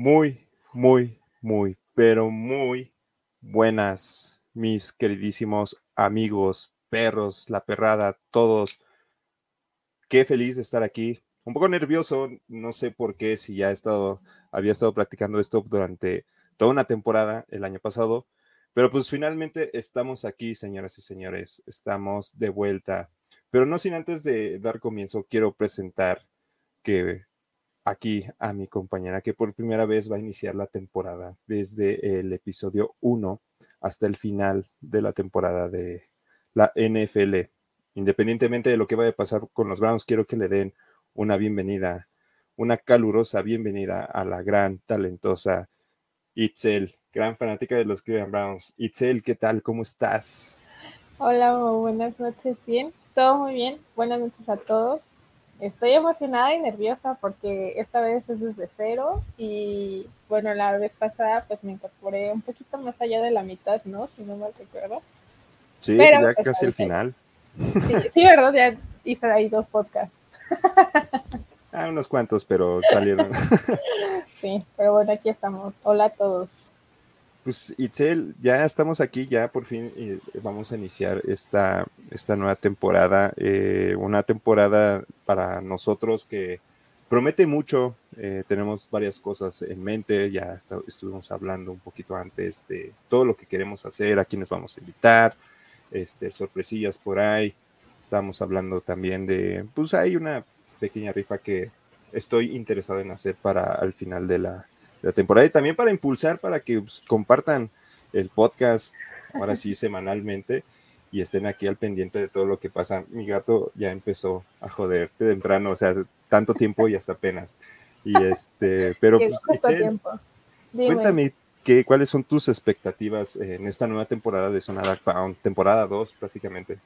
Muy, muy, muy, pero muy buenas, mis queridísimos amigos, perros, la perrada, todos. Qué feliz de estar aquí. Un poco nervioso, no sé por qué, si ya he estado, había estado practicando esto durante toda una temporada el año pasado, pero pues finalmente estamos aquí, señoras y señores, estamos de vuelta. Pero no sin antes de dar comienzo, quiero presentar que aquí a mi compañera que por primera vez va a iniciar la temporada desde el episodio 1 hasta el final de la temporada de la NFL. Independientemente de lo que vaya a pasar con los Browns, quiero que le den una bienvenida, una calurosa bienvenida a la gran, talentosa Itzel, gran fanática de los Cleveland Browns. Itzel, ¿qué tal? ¿Cómo estás? Hola, buenas noches. Bien, todo muy bien. Buenas noches a todos. Estoy emocionada y nerviosa porque esta vez es desde cero y bueno, la vez pasada pues me incorporé un poquito más allá de la mitad, ¿no? Si no mal recuerdo. Sí, ya pues, casi el final. Sí, ¿verdad? Ya hice ahí dos podcasts. Ah, unos cuantos, pero salieron. Sí, pero bueno, aquí estamos. Hola a todos. Pues Itzel, ya estamos aquí, ya por fin eh, vamos a iniciar esta, esta nueva temporada, eh, una temporada para nosotros que promete mucho, eh, tenemos varias cosas en mente, ya estuvimos hablando un poquito antes de todo lo que queremos hacer, a quienes vamos a invitar, este, sorpresillas por ahí, estamos hablando también de, pues hay una pequeña rifa que estoy interesado en hacer para al final de la, la temporada y también para impulsar para que pues, compartan el podcast ahora sí semanalmente y estén aquí al pendiente de todo lo que pasa. Mi gato ya empezó a joder de temprano, o sea, tanto tiempo y hasta apenas. Y este, pero pues, cuéntame qué, cuáles son tus expectativas en esta nueva temporada de Sonada Pound, temporada 2 prácticamente.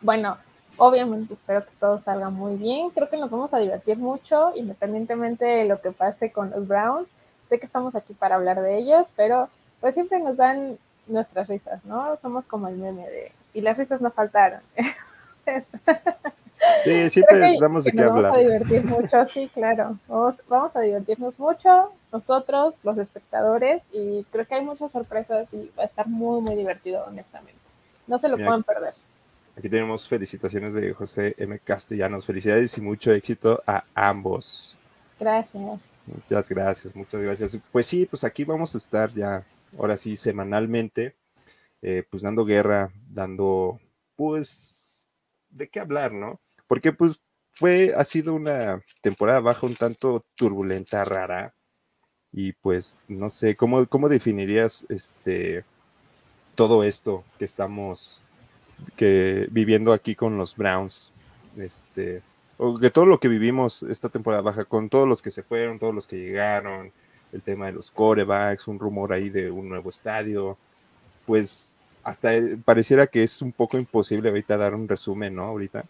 Bueno, obviamente espero que todo salga muy bien. Creo que nos vamos a divertir mucho, independientemente de lo que pase con los Browns sé que estamos aquí para hablar de ellos, pero pues siempre nos dan nuestras risas, ¿no? Somos como el meme de, y las risas no faltaron. sí, siempre damos de qué hablar. Vamos a divertir mucho, sí, claro. Vamos, vamos a divertirnos mucho, nosotros, los espectadores, y creo que hay muchas sorpresas y va a estar muy, muy divertido, honestamente. No se lo pueden perder. Aquí tenemos felicitaciones de José M. Castellanos. Felicidades y mucho éxito a ambos. Gracias. Muchas gracias, muchas gracias. Pues sí, pues aquí vamos a estar ya, ahora sí, semanalmente, eh, pues dando guerra, dando, pues, de qué hablar, ¿no? Porque pues fue, ha sido una temporada baja un tanto turbulenta, rara, y pues, no sé, ¿cómo, cómo definirías este, todo esto que estamos que, viviendo aquí con los Browns? Este, que todo lo que vivimos esta temporada baja, con todos los que se fueron, todos los que llegaron, el tema de los corebacks, un rumor ahí de un nuevo estadio, pues hasta pareciera que es un poco imposible ahorita dar un resumen, ¿no? Ahorita.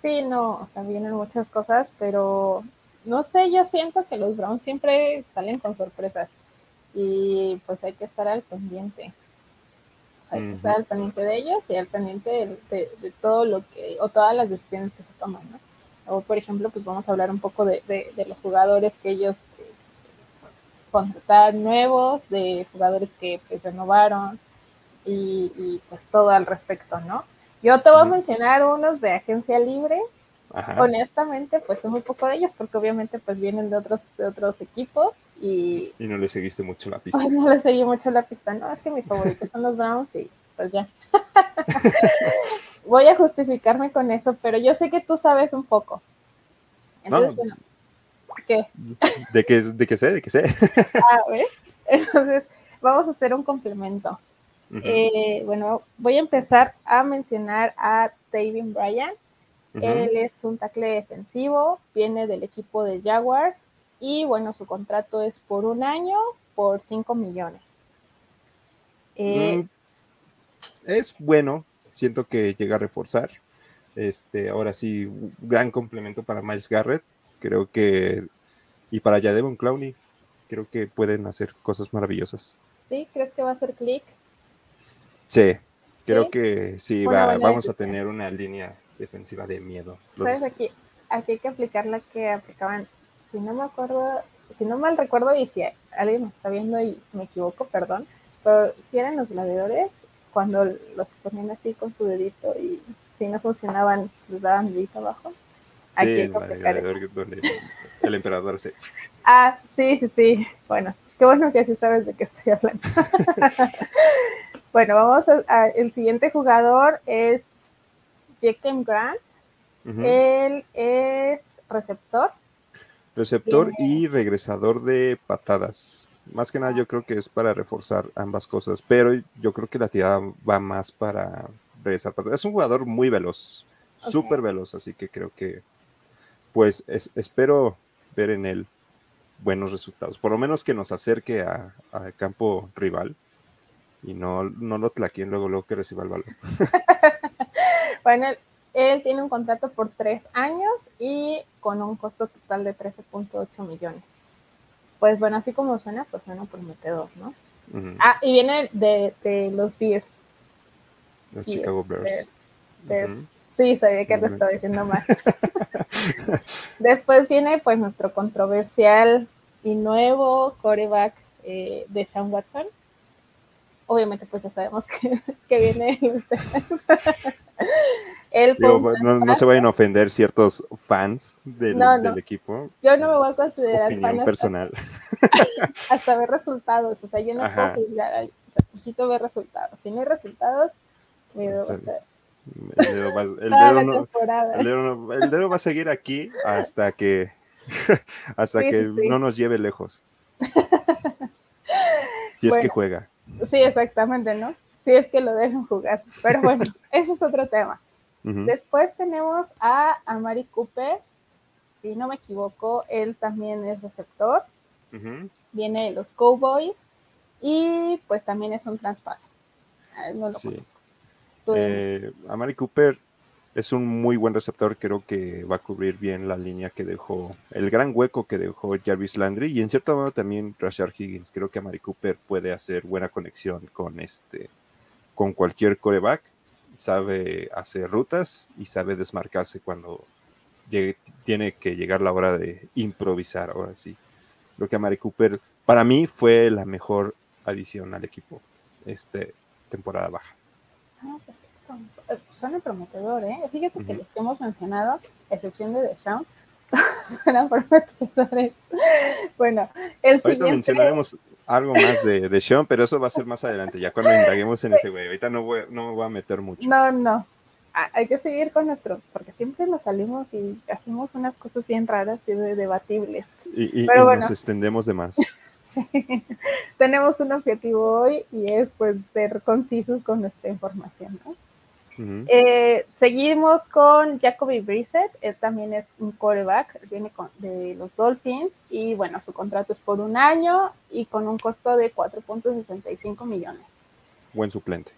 Sí, no, o sea, vienen muchas cosas, pero no sé, yo siento que los Browns siempre salen con sorpresas y pues hay que estar al pendiente. hay que estar al pendiente de ellos y al pendiente de, de, todo lo que, o todas las decisiones que se toman, ¿no? O por ejemplo, pues vamos a hablar un poco de, los jugadores que ellos eh, contrataron nuevos, de jugadores que pues renovaron y, pues todo al respecto, ¿no? Yo te voy a mencionar unos de agencia libre. Honestamente, pues muy poco de ellos porque obviamente pues vienen de otros, de otros equipos y... Y no le seguiste mucho la pista. no le seguí mucho la pista, no, es que mis favoritos son los Browns y pues ya. voy a justificarme con eso, pero yo sé que tú sabes un poco. Entonces, ¿Qué? ¿De qué, de qué sé? ¿De qué sé? Ah, Entonces, vamos a hacer un complemento. Eh, bueno, voy a empezar a mencionar a David Bryan. Él es un tackle defensivo, viene del equipo de Jaguars y bueno, su contrato es por un año por 5 millones. Eh, mm, es bueno, siento que llega a reforzar. Este, ahora sí, gran complemento para Miles Garrett. Creo que. Y para Jadevon Clowney. Creo que pueden hacer cosas maravillosas. ¿Sí? ¿Crees que va a ser click? Sí, creo que sí, vamos a tener una línea defensiva de miedo. ¿Sabes? Aquí, aquí hay que aplicar la que aplicaban, si no me acuerdo, si no mal recuerdo, y si alguien me está viendo y me equivoco, perdón, pero si eran los gladiadores, cuando los ponían así con su dedito y si no funcionaban, les daban dedito abajo. sí, el, el emperador se... Ah, sí, sí, sí. Bueno, qué bueno que sí sabes de qué estoy hablando. bueno, vamos a, el siguiente jugador es Jekem Grant. Él es receptor. Receptor y regresador de patadas. Más que nada yo creo que es para reforzar ambas cosas, pero yo creo que la tirada va más para regresar. Es un jugador muy veloz, súper veloz, así que creo que pues espero ver en él buenos resultados. Por lo menos que nos acerque al campo rival y no, no lo tlaquien luego, luego que reciba el balón. bueno, él tiene un contrato por tres años y con un costo total de 13.8 millones. Pues bueno, así como suena, pues suena prometedor, ¿no? Ah, y viene de, de los Bears. Los Chicago Bears. Sí, sabía que lo estaba diciendo mal. Después viene pues nuestro controversial y nuevo coreback eh, de Sean Watson. Obviamente pues ya sabemos que, que viene Él no, se vayan a ofender ciertos fans del, equipo. Yo no me voy a considerar opinión personal. Hasta, ver resultados. O sea, yo no puedo juzgar. O sea, necesito ver resultados. Si no hay resultados, me va a el dedo, va, el, dedo va a seguir aquí hasta que hasta que no nos lleve lejos. Si es que juega. Sí, exactamente, ¿no? Si es que lo dejan jugar. Pero bueno, ese es otro tema. Después tenemos a Amari Cooper. Si no me equivoco, él también es receptor. Viene de los Cowboys. Y pues también es un traspaso. No lo conozco. Eh, Amari Cooper es un muy buen receptor, creo que va a cubrir bien la línea que dejó, el gran hueco que dejó Jarvis Landry y en cierto modo también Rashard Higgins. Creo que Amari Cooper puede hacer buena conexión con este, con cualquier coreback, sabe hacer rutas y sabe desmarcarse cuando tiene que llegar la hora de improvisar. Ahora sí, creo que Amari Cooper para mí fue la mejor adición al equipo este temporada baja. Ah, perfecto. Suena prometedor, ¿eh? Fíjate que los que hemos mencionado, excepción de Deshaun, suenan prometedores. bueno, el Ahorita siguiente... mencionaremos algo más de, de Sean, pero eso va a ser más adelante, ya cuando indaguemos en ese güey. Ahorita no, voy, no me voy a meter mucho. No, no. Hay que seguir con nuestro, porque siempre nos salimos y hacemos unas cosas bien raras y debatibles. Y, y, nos extendemos de más. tenemos un objetivo hoy y es pues ser concisos con nuestra información, eh, seguimos con Jacoby Brissett, él también es un quarterback, viene de los Dolphins y bueno, su contrato es por un año y con un costo de 4.65 millones. Buen suplente.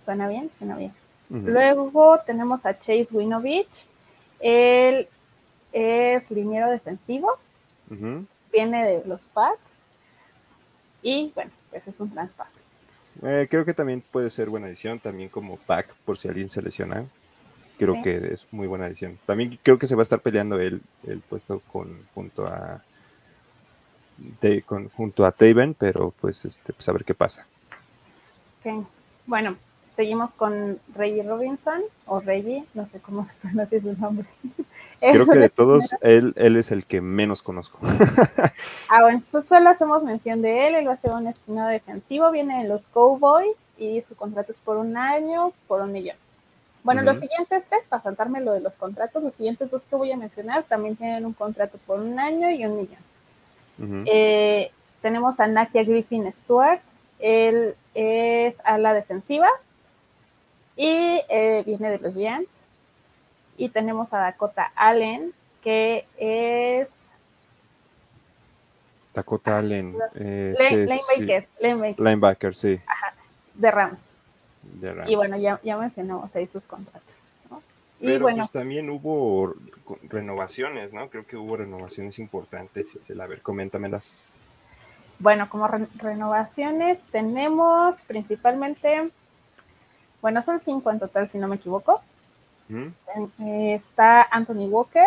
Suena bien, suena bien. Luego tenemos a Chase Winovich, él es liniero defensivo, viene de los Pats y bueno, pues es un traspaso. Eh, creo que también puede ser buena edición, también como pack por si alguien se lesiona. Creo que es muy buena edición. También creo que se va a estar peleando el, el puesto con junto a junto a Taven, pero pues este pues a ver qué pasa. Bueno, Seguimos con Reggie Robinson o Reggie, no sé cómo se pronuncia su nombre. Creo que de todos, él, él es el que menos conozco. ah, bueno, solo hacemos mención de él. Él va a ser un estimado defensivo, viene de los Cowboys y su contrato es por un año, por un millón. Bueno, los siguientes tres, para saltarme lo de los contratos, los siguientes dos que voy a mencionar también tienen un contrato por un año y un millón. Eh, tenemos a Nakia Griffin Stewart, él es a la defensiva, y eh, viene de los Giants. Y tenemos a Dakota Allen, que es... Dakota Allen. Eh, linebacker, linebacker. sí. de Rams. Y bueno, ya, ya mencionamos ahí sus contratos. Y Pero bueno, pues, también hubo renovaciones, ¿no? Creo que hubo renovaciones importantes. A ver, coméntamelas. Bueno, como renovaciones tenemos principalmente bueno, son cinco en total, si no me equivoco. Eh, está Anthony Walker,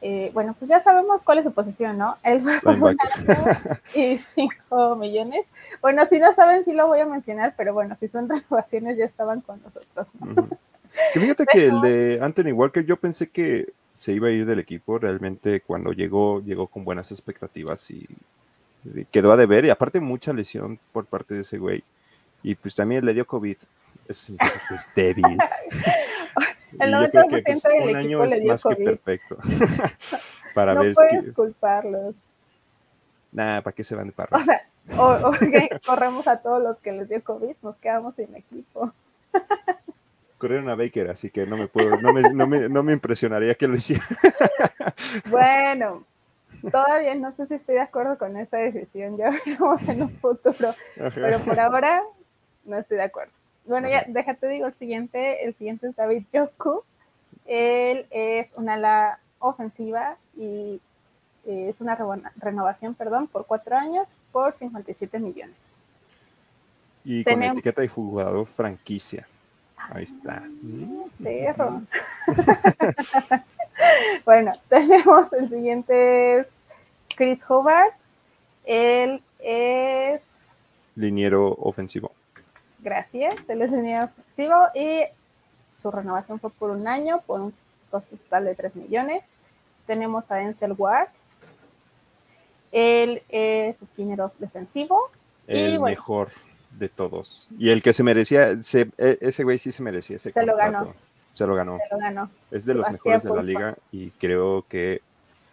Eh, bueno, pues ya sabemos cuál es su posición, ¿no? Él fue por un año y 5 millones. Bueno, si no saben, sí lo voy a mencionar, pero bueno, si son renovaciones ya estaban con nosotros. Que fíjate que el de Anthony Walker, yo pensé que se iba a ir del equipo. Realmente cuando llegó, llegó con buenas expectativas y quedó a deber. Y aparte mucha lesión por parte de ese güey. Y pues también le dio COVID. Eso significa que es débil. El 90% que, pues, del un año es más que perfecto. para no ver puedes culparlos. Nah, ¿para qué se van de parra? O sea, o, okay, corremos a todos los que les dio COVID, nos quedamos sin equipo. Corrieron a Baker, así que no me puedo, no me, no me, no me impresionaría que lo hiciera. bueno, todavía no sé si estoy de acuerdo con esa decisión, ya veremos en un futuro, pero por ahora no estoy de acuerdo. Bueno, ya déjate digo el siguiente, el siguiente es David Yoku. Él es una ala ofensiva y eh, es una renovación, perdón, por cuatro años por 57 millones. Y con etiqueta de jugador franquicia. Ahí está. Perro. bueno, tenemos el siguiente es Chris Hobart. Él es liniero ofensivo. Gracias, él es liniero ofensivo y su renovación fue por un año, por un costo total de 3 millones. Tenemos a Encel Ward. Él es esquinero defensivo. El mejor de todos. Y el que se merecía, e, ese güey sí se merecía ese se Lo ganó. Se lo ganó. Se lo ganó. Es de los mejores de la liga y creo que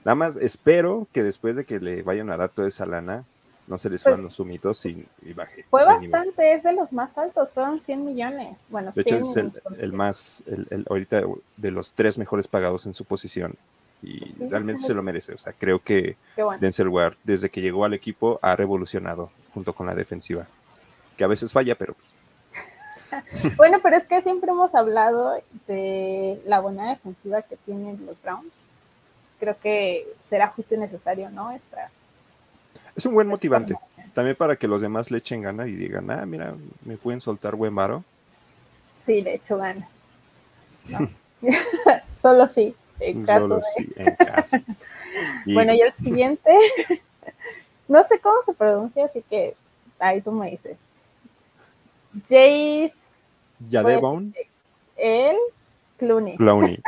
nada más espero que después de que le vayan a dar toda esa lana, no se les pues, los sumitos y, baje. Fue bastante, es de los más altos, fueron 100 millones. Bueno, de hecho es el, más, el, ahorita de los tres mejores pagados en su posición y realmente se lo merece. O sea, creo que Denzel Ward, desde que llegó al equipo, ha revolucionado junto con la defensiva, que a veces falla, pero pues. bueno, pero es que siempre hemos hablado de la buena defensiva que tienen los Browns. Creo que será justo y necesario, ¿no? Esta, es un buen motivante. También para que los demás le echen ganas y digan, ah, mira, me pueden soltar buen varo. Sí, le echo ganas. Solo sí, en caso. Solo sí, en caso. Bueno, y el siguiente, no sé cómo se pronuncia, así que ahí tú me dices. Jay. Yadebon. El Clooney. Clooney.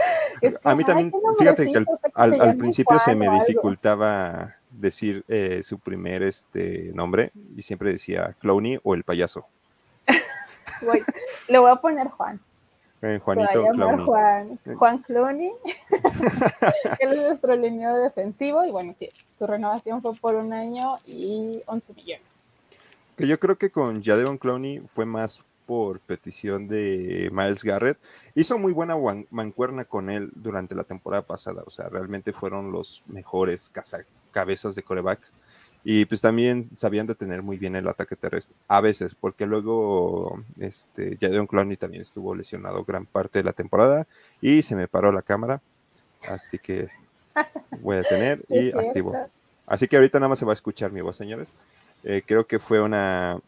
a mí también, fíjate que al, principio se me dificultaba decir eh, su primer este, nombre y siempre decía Clowney o el payaso. le voy a poner Juan. Eh, Juanito Clowney. Juan, Juan Clowney. Él es nuestro línea defensivo y bueno, su renovación fue por un año y 11 millones. Que yo creo que con Jadevon Clowney fue más por petición de Miles Garrett. Hizo muy buena mancuerna con él durante la temporada pasada, o sea, realmente fueron los mejores cabezas de coreback. Y pues también sabían detener muy bien el ataque terrestre, a veces, porque luego este, Jadon Clowney también estuvo lesionado gran parte de la temporada y se me paró la cámara, así que voy a tener y activo. Así que ahorita nada más se va a escuchar mi voz, señores. Eh, creo que fue una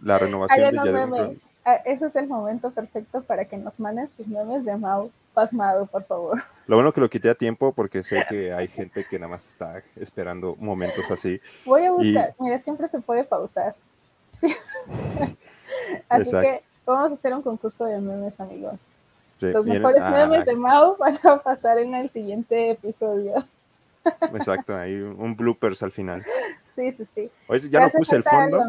la renovación de Jadon Clowney. Ah, ese es el momento perfecto para que nos manden sus memes de Mau pasmado, por favor. Lo bueno que lo quité a tiempo porque sé que hay gente que nada más está esperando momentos así. Voy a buscar, mira, siempre se puede pausar. así que vamos a hacer un concurso de memes, amigos. Los mejores ah, memes de Mau para pasar en el siguiente episodio. Exacto, hay un bloopers al final. Sí, sí, sí. Oye, ya no puse el fondo.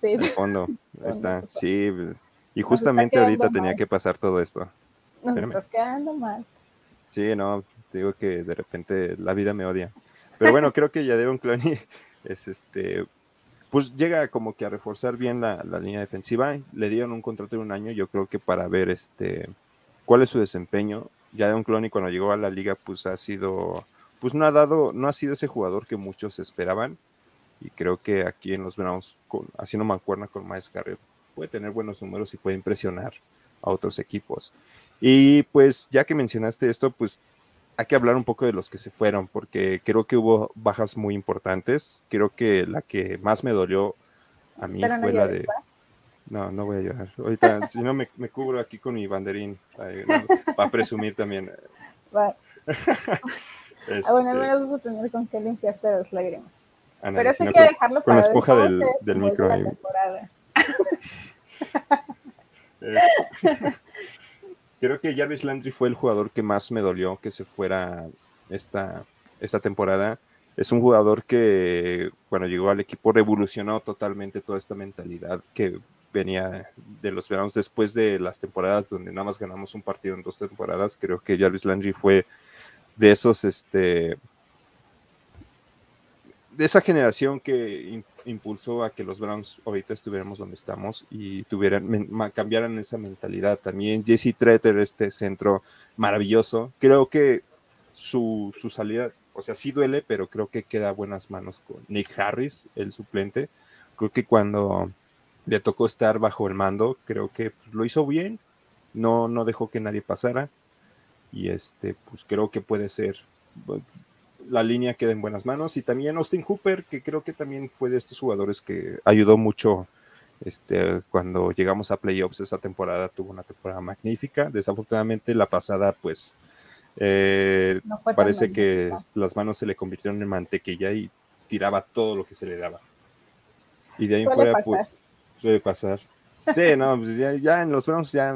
Sí. El fondo está, sí. Pues, y justamente ahorita tenía que pasar todo esto. Nos está quedando mal. Sí, no, digo que de repente la vida me odia. Pero bueno, creo que ya un Clowney es este, pues llega como que a reforzar bien la, línea defensiva. Le dieron un contrato de un año, yo creo que para ver este cuál es su desempeño. Ya un Clowney cuando llegó a la liga, pues ha sido, pues no ha dado, no ha sido ese jugador que muchos esperaban. Y creo que aquí en los Browns, haciendo mancuerna con Miles Carrero, puede tener buenos números y puede impresionar a otros equipos. Y pues ya que mencionaste esto, pues hay que hablar un poco de los que se fueron, porque creo que hubo bajas muy importantes. Creo que la que más me dolió a mí fue la de... No, no voy a llorar. Ahorita, si no, me, cubro aquí con mi banderín para presumir también. Ah, bueno, al este vas a tener con qué limpiarte las lágrimas. Pero eso hay que dejarlo para Con la esponja del, del micro. La temporada. Creo que Jarvis Landry fue el jugador que más me dolió que se fuera esta, esta temporada. Es un jugador que cuando llegó al equipo revolucionó totalmente toda esta mentalidad que venía de los veranos después de las temporadas donde nada más ganamos un partido en dos temporadas. Creo que Jarvis Landry fue de esos, este, de esa generación que impulsó a que los Browns ahorita estuviéramos donde estamos y tuvieran, cambiaran esa mentalidad. También Jesse Treter, este centro maravilloso. Creo que su, su salida, o sea, sí duele, pero creo que queda a buenas manos con Nick Harris, el suplente. Creo que cuando le tocó estar bajo el mando, creo que lo hizo bien, no, no dejó que nadie pasara. Y este, pues creo que puede ser la línea queda en buenas manos. Y también Austin Hooper, que creo que también fue de estos jugadores que ayudó mucho este, cuando llegamos a playoffs esa temporada, tuvo una temporada magnífica. Desafortunadamente la pasada, pues eh, parece que las manos se le convirtieron en mantequilla y tiraba todo lo que se le daba. Y de ahí fuera, pues, suele pasar. Sí, no, pues ya, en los Browns ya,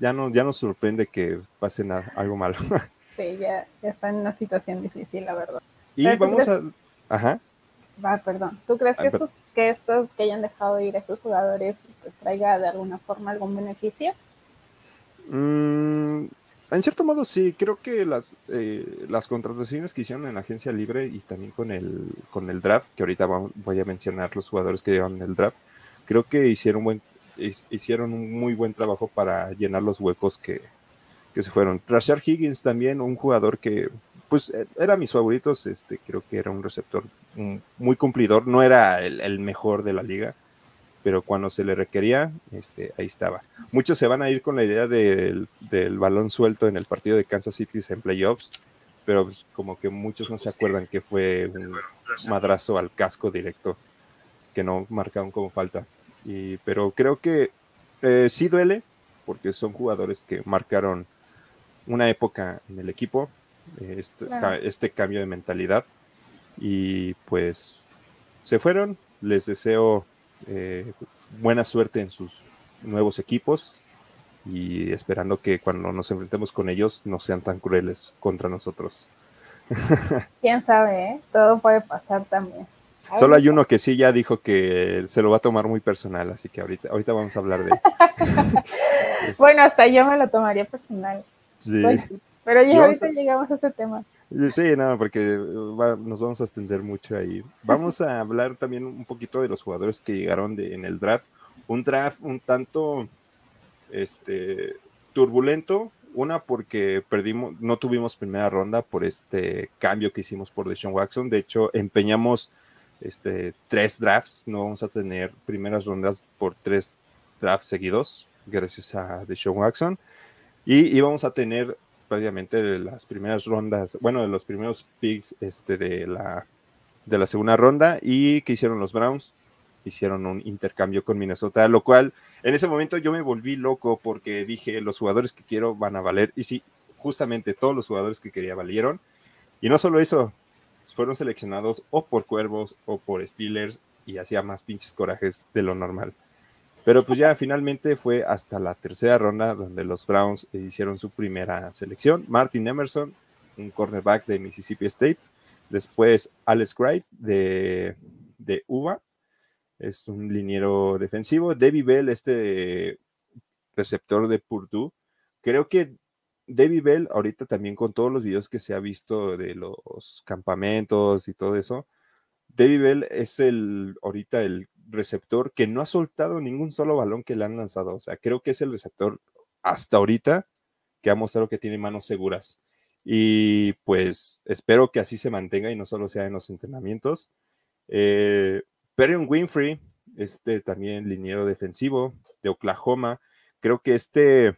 ya, no, ya nos sorprende que pase algo malo. Sí, ya, está en una situación difícil, la verdad. Y vamos a... Ajá. Va, perdón. ¿Tú crees que, estos, que estos que hayan dejado ir a estos jugadores pues traiga de alguna forma algún beneficio? Mm, en cierto modo sí, creo que las, eh, las contrataciones que hicieron en la agencia libre y también con el, con el draft, que ahorita voy a mencionar los jugadores que llevan el draft, creo que hicieron, buen, hicieron un muy buen trabajo para llenar los huecos que, que se fueron. Rashard Higgins también, un jugador que, pues, e, era mis favoritos, este, creo que era un receptor muy cumplidor, no era el, mejor de la liga, pero cuando se le requería, este, ahí estaba. Muchos se van a ir con la idea del, balón suelto en el partido de Kansas City en playoffs, pero pues, como que muchos no se acuerdan que fue un madrazo al casco directo, que no marcaron como falta. Y, pero creo que eh, sí duele, porque son jugadores que marcaron una época en el equipo, este, este, cambio de mentalidad. Y pues se fueron. Les deseo eh, buena suerte en sus nuevos equipos y esperando que cuando nos enfrentemos con ellos no sean tan crueles contra nosotros. Quién sabe, ¿eh? todo puede pasar también. Solo hay uno que sí ya dijo que se lo va a tomar muy personal, así que ahorita, ahorita vamos a hablar de bueno, hasta yo me lo tomaría personal. Pues sí. pero ya ahorita llegamos a ese tema. Sí, no, porque nos vamos a extender mucho ahí. Vamos a hablar también un poquito de los jugadores que llegaron de, en el draft. Un draft un tanto este, turbulento. Una porque perdimos, no tuvimos primera ronda por este cambio que hicimos por Deshaun Watson. De hecho, empeñamos este, tres drafts. No vamos a tener primeras rondas por tres drafts seguidos, gracias a Deshaun Watson. Y íbamos a tener prácticamente las primeras rondas, bueno, de los primeros picks este, de, la, de la segunda ronda. ¿Y que hicieron los Browns? Hicieron un intercambio con Minnesota, lo cual en ese momento yo me volví loco porque dije, los jugadores que quiero van a valer. Y sí, justamente todos los jugadores que quería valieron. Y no solo eso, fueron seleccionados o por Cuervos o por Steelers y hacía más pinches corajes de lo normal. Pero pues ya finalmente fue hasta la tercera ronda donde los Browns hicieron su primera selección. Martin Emerson, un cornerback de Mississippi State. Después Alex Gripe de, de UBA, es un liniero defensivo. David Bell, este receptor de Purdue. Creo que David Bell, ahorita también con todos los videos que se ha visto de los campamentos y todo eso, David Bell es el ahorita el receptor que no ha soltado ningún solo balón que le han lanzado. O sea, creo que es el receptor hasta ahorita que ha mostrado que tiene manos seguras. Y pues espero que así se mantenga y no solo sea en los entrenamientos. Eh, Perion Winfrey, este también liniero defensivo de Oklahoma, creo que este,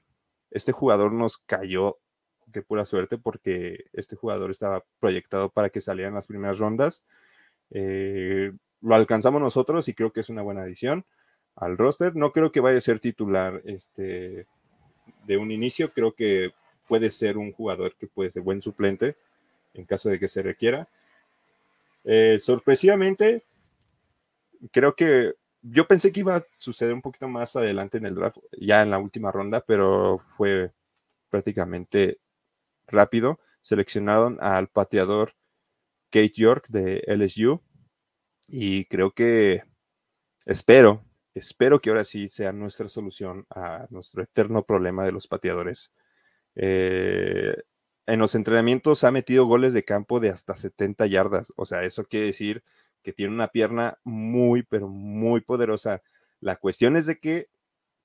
este jugador nos cayó de pura suerte porque este jugador estaba proyectado para que salieran las primeras rondas. Eh, lo alcanzamos nosotros y creo que es una buena adición al roster. No creo que vaya a ser titular este, de un inicio, creo que puede ser un jugador que puede ser buen suplente en caso de que se requiera. Eh, sorpresivamente, creo que yo pensé que iba a suceder un poquito más adelante en el draft, ya en la última ronda, pero fue prácticamente rápido. Seleccionaron al pateador Kate York de LSU y creo que espero, espero que ahora sí sea nuestra solución a nuestro eterno problema de los pateadores. Eh, en los entrenamientos ha metido goles de campo de hasta 70 yardas, o sea, eso quiere decir que tiene una pierna muy, pero muy poderosa. La cuestión es de que,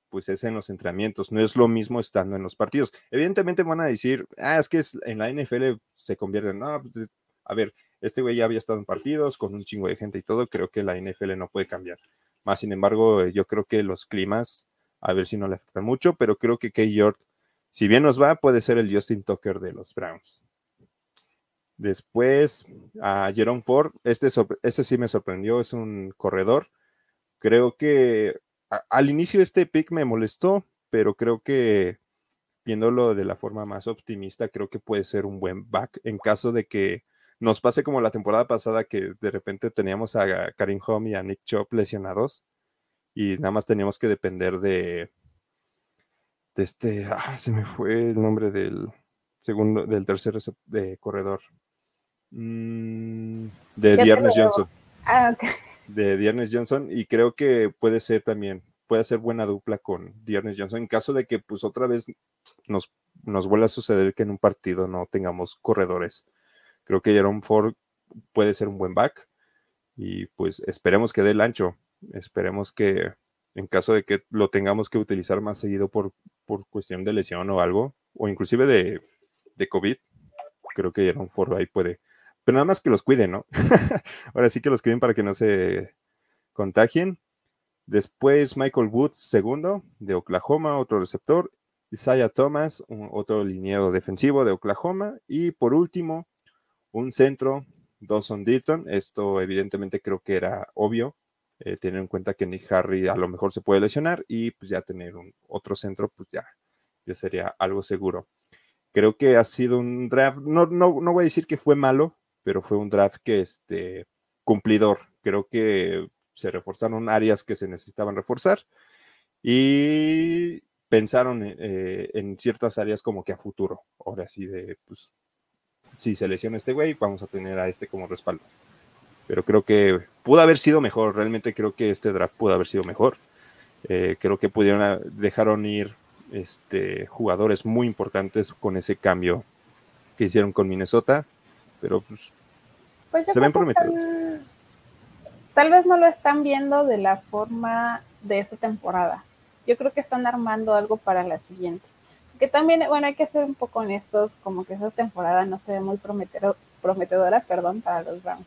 pues es en los entrenamientos, no es lo mismo estando en los partidos. Evidentemente van a decir, ah, es que en la NFL se convierte en, no, pues, a ver, este güey ya había estado en partidos con un chingo de gente y todo, creo que la NFL no puede cambiar. Más sin embargo, yo creo que los climas, a ver si no le afectan mucho, pero creo que Kay York, si bien nos va, puede ser el Justin Tucker de los Browns. Después a Jerome Ford, este, este sí me sorprendió, es un corredor. Creo que al inicio este pick me molestó, pero creo que viéndolo de la forma más optimista, creo que puede ser un buen back en caso de que nos pase como la temporada pasada que de repente teníamos a Karim Home y a Nick Chop lesionados y nada más teníamos que depender de, de este, ah, se me fue el nombre del segundo, del tercer de corredor. Mm, de Diernes Johnson. Ah, de Diernes Johnson y creo que puede ser también, puede ser buena dupla con Diernes Johnson en caso de que pues otra vez nos, nos vuelva a suceder que en un partido no tengamos corredores. Creo que Jerome Ford puede ser un buen back y pues esperemos que dé el ancho, esperemos que en caso de que lo tengamos que utilizar más seguido por, por cuestión de lesión o algo, o inclusive de, de COVID, creo que Jerome Ford ahí puede, pero nada más que los cuiden, ¿no? Ahora sí que los cuiden para que no se contagien. Después Michael Woods, segundo, de Oklahoma, otro receptor. Isaiah Thomas, otro lineado defensivo de Oklahoma. Y por último, un centro, Dawson Ditton. Esto evidentemente creo que era obvio, eh, tener en cuenta que Nick Harry a lo mejor se puede lesionar y pues ya tener un otro centro, pues ya, ya sería algo seguro. Creo que ha sido un draft, no, no, no voy a decir que fue malo, pero fue un draft que este, cumplidor. Creo que se reforzaron áreas que se necesitaban reforzar y pensaron eh, en ciertas áreas como que a futuro. Ahora sí, de pues, si se lesiona este güey, vamos a tener a este como respaldo. Pero creo que pudo haber sido mejor. Realmente creo que este draft pudo haber sido mejor. Eh, creo que pudieron dejaron ir este, jugadores muy importantes con ese cambio que hicieron con Minnesota pero pues, pues se ven prometidos. Tal vez no lo están viendo de la forma de esta temporada. Yo creo que están armando algo para la siguiente. Que también, bueno, hay que ser un poco honestos, como que esa temporada no se ve muy prometedora, perdón, para los Browns.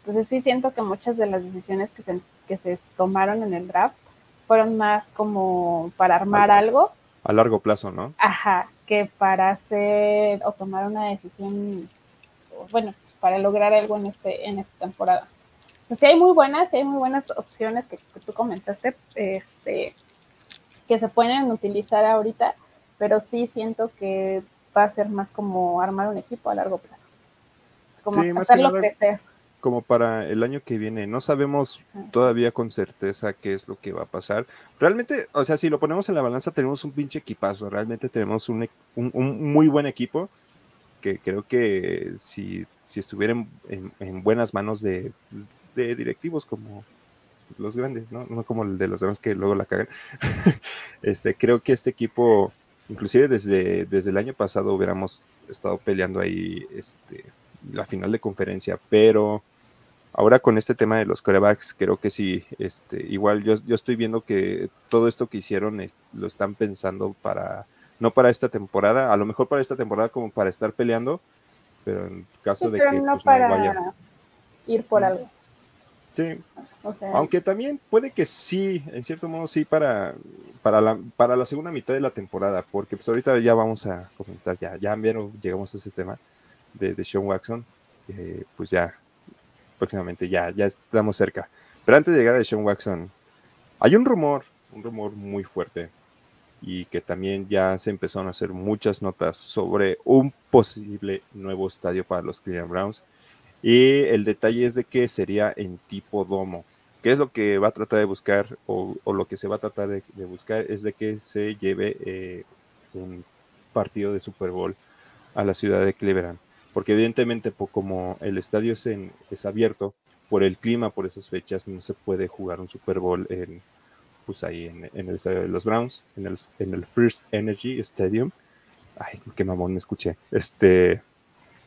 Entonces sí siento que muchas de las decisiones que se, que se tomaron en el draft fueron más como para armar algo. A largo plazo, ¿no? Ajá, que para hacer o tomar una decisión bueno, para lograr algo en, este, en esta temporada. Pues sí hay muy buenas, sí hay muy buenas opciones que, tú comentaste, este, que se pueden utilizar ahorita, pero sí siento que va a ser más como armar un equipo a largo plazo. Como hacerlo crecer. Como para el año que viene, no sabemos todavía con certeza qué es lo que va a pasar. Realmente, o sea, si lo ponemos en la balanza, tenemos un pinche equipazo, realmente tenemos un, un muy buen equipo que creo que si, si estuvieran en, buenas manos de, directivos como los grandes, ¿no? No como el de los grandes que luego la cagan. este, creo que este equipo, inclusive desde, desde el año pasado hubiéramos estado peleando ahí este, la final de conferencia, pero ahora con este tema de los corebacks, creo que sí, este, igual yo, yo estoy viendo que todo esto que hicieron lo están pensando para no para esta temporada, a lo mejor para esta temporada como para estar peleando, pero en caso de que no pues, para vaya. ir por algo. Sí. Aunque también puede que sí, en cierto modo sí para, para, la, para la segunda mitad de la temporada, porque pues ahorita ya vamos a comentar, ya, ya llegamos a ese tema de, de Sean Watson, pues ya próximamente ya, ya estamos cerca. Pero antes de llegar a Sean Watson, hay un rumor, un rumor muy fuerte y que también ya se empezaron a hacer muchas notas sobre un posible nuevo estadio para los Cleveland Browns. Y el detalle es de que sería en tipo domo. ¿Qué es lo que va a tratar de buscar o, lo que se va a tratar de, buscar? Es de que se lleve eh, un partido de Super Bowl a la ciudad de Cleveland. Porque evidentemente como el estadio es, es abierto, por el clima, por esas fechas, no se puede jugar un Super Bowl en, pues ahí en, el estadio de los Browns, en el, en el First Energy Stadium. Ay, qué mamón me escuché. Este.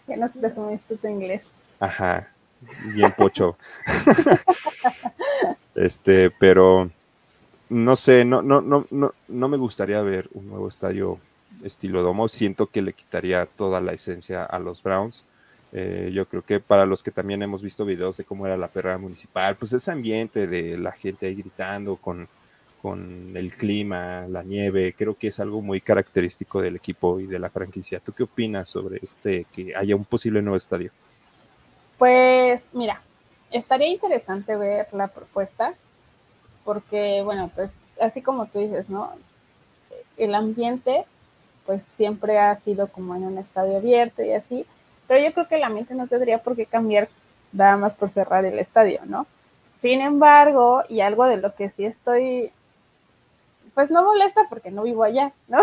Ya nos presumiste tu inglés. Ajá, bien pocho. este, pero no sé, no, no, no, no, no me gustaría ver un nuevo estadio estilo domo. Siento que le quitaría toda la esencia a los Browns. Eh, yo creo que para los que también hemos visto videos de cómo era la perra municipal, pues ese ambiente de la gente ahí gritando con, con el clima, la nieve, creo que es algo muy característico del equipo y de la franquicia. ¿Tú qué opinas sobre este que haya un posible nuevo estadio? Pues mira, estaría interesante ver la propuesta, porque bueno, pues así como tú dices, ¿no? El ambiente, pues siempre ha sido como en un estadio abierto y así, pero yo creo que la mente no tendría por qué cambiar nada más por cerrar el estadio, ¿no? Sin embargo, y algo de lo que sí estoy, pues no molesta porque no vivo allá, ¿no?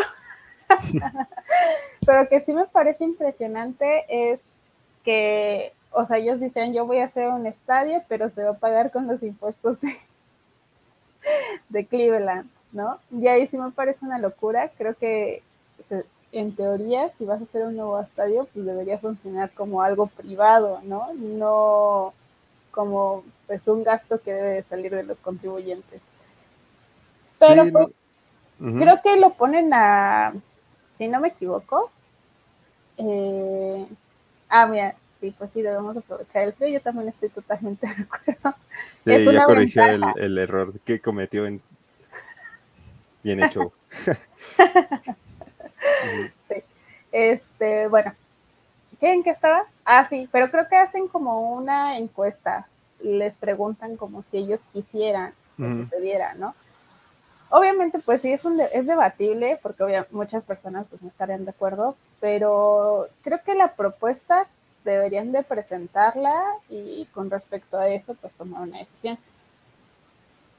pero que sí me parece impresionante es que, o sea, ellos dicen, yo voy a hacer un estadio, pero se va a pagar con los impuestos de, de Cleveland, ¿no? Y ahí sí me parece una locura, creo que en teoría, si vas a hacer un nuevo estadio, pues debería funcionar como algo privado, ¿no? No como pues un gasto que debe salir de los contribuyentes. Pero pues, creo que lo ponen a, si no me equivoco, eh, ah, mira, sí, pues sí, debemos aprovechar el frío, yo también estoy totalmente de acuerdo. Sí, es ya corrigió el, el, error que cometió en... Bien hecho. sí. Este, bueno, ¿qué, ¿en qué estaba? Ah, sí, pero creo que hacen como una encuesta. Les preguntan como si ellos quisieran que sucediera, ¿no? Obviamente, pues sí, es, un es debatible porque muchas personas pues no estarían de acuerdo, pero creo que la propuesta deberían de presentarla y con respecto a eso, pues tomar una decisión.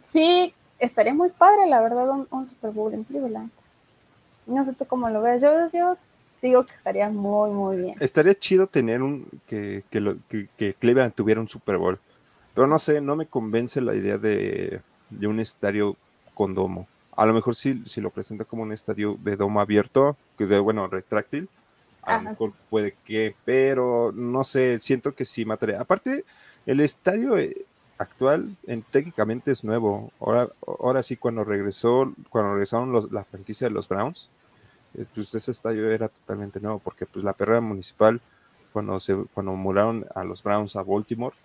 Sí, estaría muy padre, la verdad, un, Super Bowl en Cleveland. No sé tú cómo lo ves. Yo, digo que estaría muy, muy bien. Estaría chido tener un. que, que, lo, que, Cleveland tuviera un Super Bowl. Pero no sé, no me convence la idea de, de un estadio con domo. A lo mejor si, si lo presenta como un estadio de domo abierto, que de, bueno, retráctil, a lo mejor puede que, pero no sé, siento que sí mataría. Aparte, el estadio eh, actual en, técnicamente es nuevo. Ahora, ahora sí, cuando regresó, cuando regresaron los, la franquicia de los Browns, eh, pues ese estadio era totalmente nuevo, porque pues la perrera municipal, cuando se, cuando muraron a los Browns a Baltimore,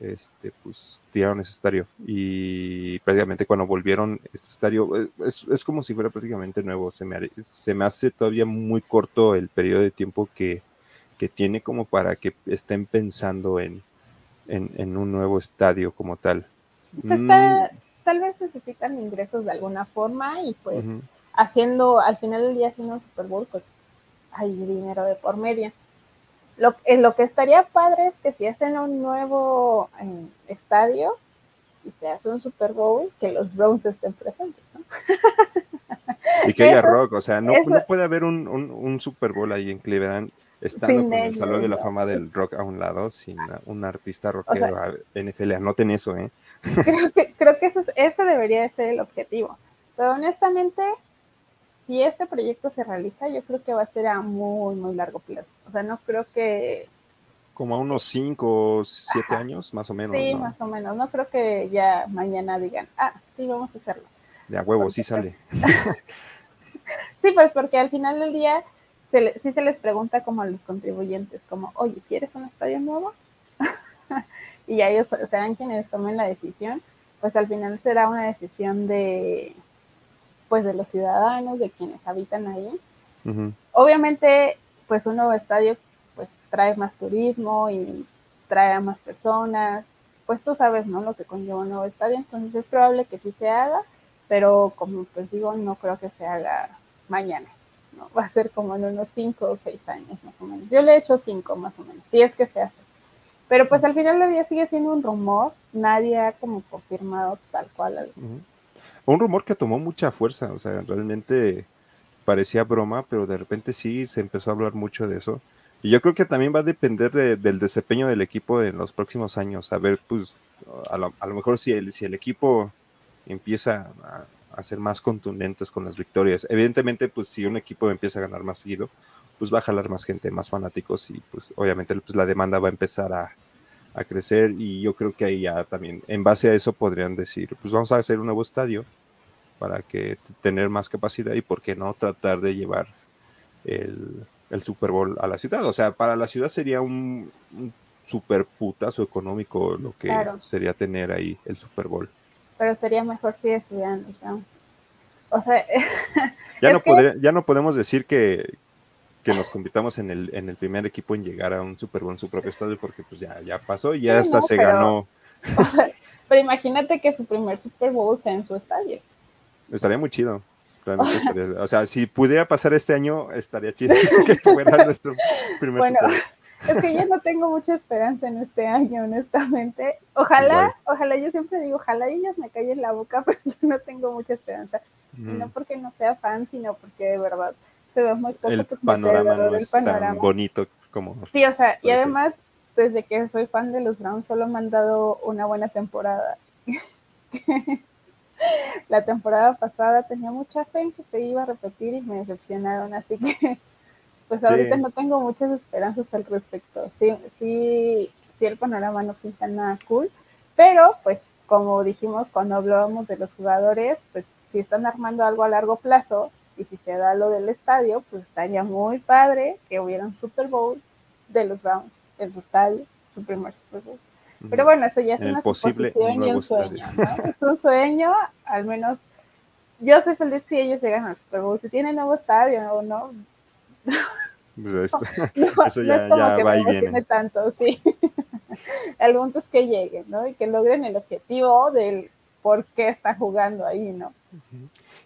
este, pues tiraron ese estadio. Y prácticamente cuando volvieron este estadio, eh, es, es como si fuera prácticamente nuevo. Se me, se me hace todavía muy corto el periodo de tiempo que, que tiene como para que estén pensando en, en, un nuevo estadio como tal. Pues mm. tal, vez necesitan ingresos de alguna forma y pues haciendo, al final del día haciendo un Super Bowl, pues hay dinero de por medio. Lo, eh, lo que estaría padre es que si hacen un nuevo eh, estadio y se hace un Super Bowl, que los Browns estén presentes, ¿no? Y que haya rock, o sea, no, puede haber un, un, Super Bowl ahí en Cleveland estando con el Salón de la Fama del Rock a un lado, sin un artista rockero. NFL, anoten eso, ¿eh? Creo que, creo que ese debería ser el objetivo. Pero honestamente, si este proyecto se realiza, yo creo que va a ser a muy, muy largo plazo. O sea, no creo que... Como a unos 5 o 7 años, más o menos. Sí, más o menos. No creo que ya mañana digan, ah, sí, vamos a hacerlo. De a huevo, sí sale. sí, pues porque al final del día se sí se les pregunta como a los contribuyentes, como, oye, ¿quieres un estadio nuevo? y ya ellos serán quienes tomen la decisión, pues al final será una decisión de, pues de los ciudadanos, de quienes habitan ahí. Obviamente, pues un nuevo estadio pues trae más turismo y trae a más personas, pues tú sabes, ¿no? Lo que conlleva un nuevo estadio, entonces es probable que sí se haga, pero como pues digo, no creo que se haga mañana. ¿no? Va a ser como en unos 5 o 6 años más o menos. Yo le he hecho 5 más o menos, si es que se hace. Pero pues al final del día sigue siendo un rumor, nadie ha como confirmado tal cual algo. Un rumor que tomó mucha fuerza, o sea, realmente parecía broma, pero de repente sí se empezó a hablar mucho de eso. Y yo creo que también va a depender del desempeño del equipo en los próximos años. A ver, pues, a lo, mejor si el, si el equipo empieza a, a, ser más contundentes con las victorias. Evidentemente, pues, si un equipo empieza a ganar más seguido, pues va a jalar más gente, más fanáticos y pues obviamente pues, la demanda va a empezar a, a crecer y yo creo que ahí ya también, en base a eso podrían decir, pues vamos a hacer un nuevo estadio para que tener más capacidad y por qué no tratar de llevar el, el Super Bowl a la ciudad. O sea, para la ciudad sería un, super putazo económico lo que sería tener ahí el Super Bowl. Pero sería mejor si estuvieran los O sea, ya no, podría, ya no podemos decir que, que nos convirtamos en el, en el primer equipo en llegar a un Super Bowl en su propio estadio, porque pues ya, ya pasó y ya hasta se ganó. pero imagínate que su primer Super Bowl sea en su estadio. Estaría muy chido. o sea, si pudiera pasar este año, estaría chido que fuera nuestro primer bueno, Es que yo no tengo mucha esperanza en este año, honestamente. Ojalá, ojalá, yo siempre digo, ojalá ellos me callen la boca, pero yo no tengo mucha esperanza. no porque no sea fan, sino porque de verdad se ve muy poco el panorama no es tan bonito como sí o sea y además desde que soy fan de los Browns solo me han dado una buena temporada. La temporada pasada tenía mucha fe en que se iba a repetir y me decepcionaron así que pues ahorita no tengo muchas esperanzas al respecto. Sí sí sí el panorama no pinta nada cool pero pues como dijimos cuando hablábamos de los jugadores pues si están armando algo a largo plazo y si se da lo del estadio, pues estaría muy padre que hubiera un Super Bowl de los Browns en su estadio, su primer Super Bowl. Pero bueno, eso ya es una posible y un sueño, ¿no? Es un sueño, al menos yo soy feliz si ellos llegan al Super Bowl. Si tienen nuevo estadio o no. Pues eso ya, ya va y viene. tanto, sí. El punto es que lleguen, ¿no? Y que logren el objetivo del por qué están jugando ahí, ¿no?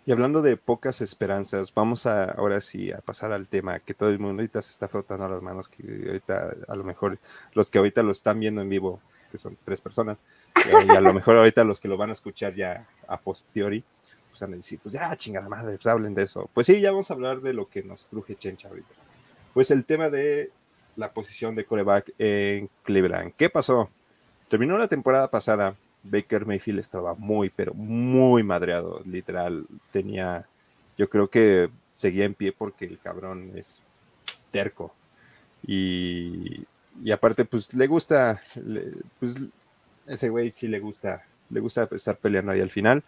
Y hablando de pocas esperanzas, vamos a ahora sí a pasar al tema que todo el mundo ahorita se está frotando las manos, que ahorita a lo mejor los que ahorita lo están viendo en vivo, que son tres personas, eh, y a lo mejor ahorita los que lo van a escuchar ya a posteriori, pues van a decir, pues ya chingada madre, pues hablen de eso. Pues sí, ya vamos a hablar de lo que nos cruje Chencha ahorita. Pues el tema de la posición de coreback en Cleveland. ¿Qué pasó? Terminó la temporada pasada Baker Mayfield estaba muy, pero muy madreado, literal. Tenía, yo creo que seguía en pie porque el cabrón es terco. Y, y aparte, pues le gusta, pues ese güey sí le gusta, le gusta estar peleando ahí al final.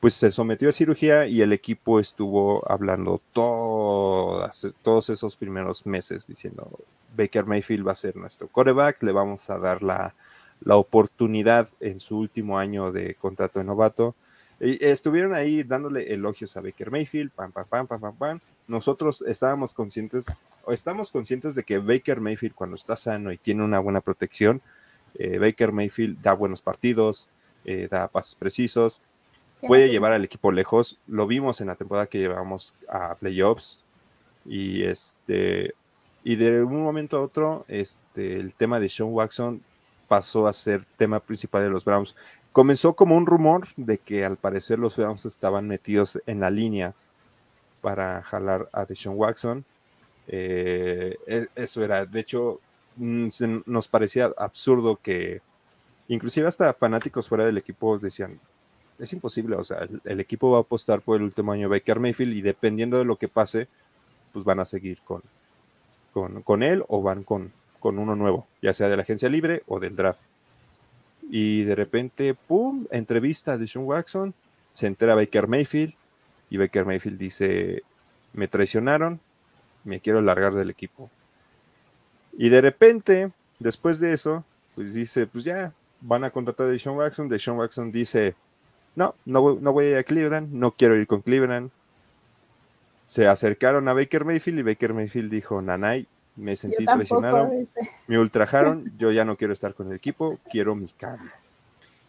Pues se sometió a cirugía y el equipo estuvo hablando todas, todos esos primeros meses diciendo, Baker Mayfield va a ser nuestro coreback, le vamos a dar la, la oportunidad en su último año de contrato de novato. estuvieron ahí dándole elogios a Baker Mayfield, pam, pam, pam, pam, pam, pam. Nosotros estábamos conscientes, o estamos conscientes de que Baker Mayfield, cuando está sano y tiene una buena protección, eh, Baker Mayfield da buenos partidos, eh, da pasos precisos, puede llevar al equipo lejos. Lo vimos en la temporada que llevamos a playoffs. Y este, y de un momento a otro, este, el tema de Sean Watson pasó a ser tema principal de los Browns. Comenzó como un rumor de que al parecer los Browns estaban metidos en la línea para jalar a Deshaun Watson. Eh, e, eso era, de hecho, mm, nos parecía absurdo que inclusive hasta fanáticos fuera del equipo decían, es imposible, o sea, el, equipo va a apostar por el último año Baker Mayfield y dependiendo de lo que pase, pues van a seguir con, con, con él o van con, con uno nuevo, ya sea de la agencia libre o del draft. Y de repente, ¡pum! Entrevista de Sean Watson, se entera Baker Mayfield y Baker Mayfield dice, me traicionaron, me quiero largar del equipo. Y de repente, después de eso, pues dice, pues ya, van a contratar a Sean Watson. De Sean Watson dice, no, no, no voy a ir a Cleveland, no quiero ir con Cleveland. Se acercaron a Baker Mayfield y Baker Mayfield dijo, Nanay, me sentí traicionado, me ultrajaron, yo ya no quiero estar con el equipo, quiero mi cambio.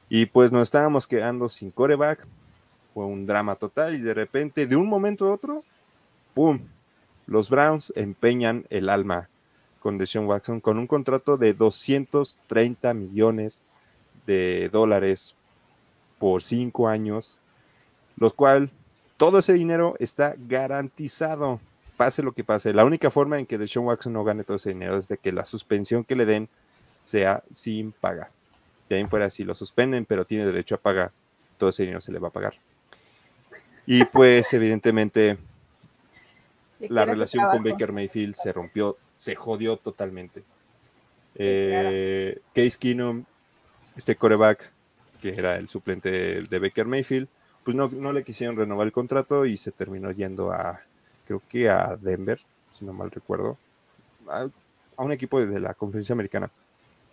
Y pues nos estábamos quedando sin coreback, fue un drama total y de repente, de un momento a otro, ¡pum! Los Browns empeñan el alma con Deshaun Watson con un contrato de 230 millones de dólares por cinco años, los cual todo ese dinero está garantizado, pase lo que pase. La única forma en que Deshaun Watson no gane todo ese dinero es de que la suspensión que le den sea sin paga. De ahí en fuera, si lo suspenden, pero tiene derecho a pagar, todo ese dinero se le va a pagar. Y pues, evidentemente, la relación con Baker Mayfield se rompió, se jodió totalmente. Eh, Case Keenum, este coreback, que era el suplente de Baker Mayfield, pues no, no le quisieron renovar el contrato y se terminó yendo a, creo que a Denver, si no mal recuerdo, a, un equipo de la conferencia americana.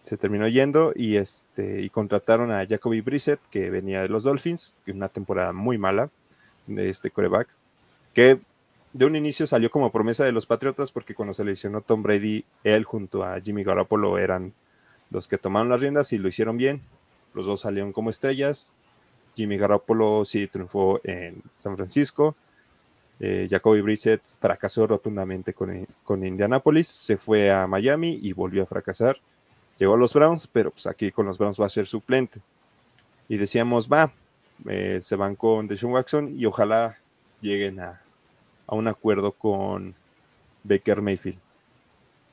Se terminó yendo y, este, y contrataron a Jacoby Brissett, que venía de los Dolphins, una temporada muy mala de este coreback, que de un inicio salió como promesa de los Patriotas porque cuando se lesionó Tom Brady, él junto a Jimmy Garoppolo eran los que tomaron las riendas y lo hicieron bien. Los dos salieron como estrellas. Jimmy Garoppolo sí triunfó en San Francisco. Eh, Jacoby Brissett fracasó rotundamente con, con Indianapolis, se fue a Miami y volvió a fracasar. Llegó a los Browns, pero pues aquí con los Browns va a ser suplente. Y decíamos, va, eh, se van con Deshaun Watson y ojalá lleguen a, a un acuerdo con Baker Mayfield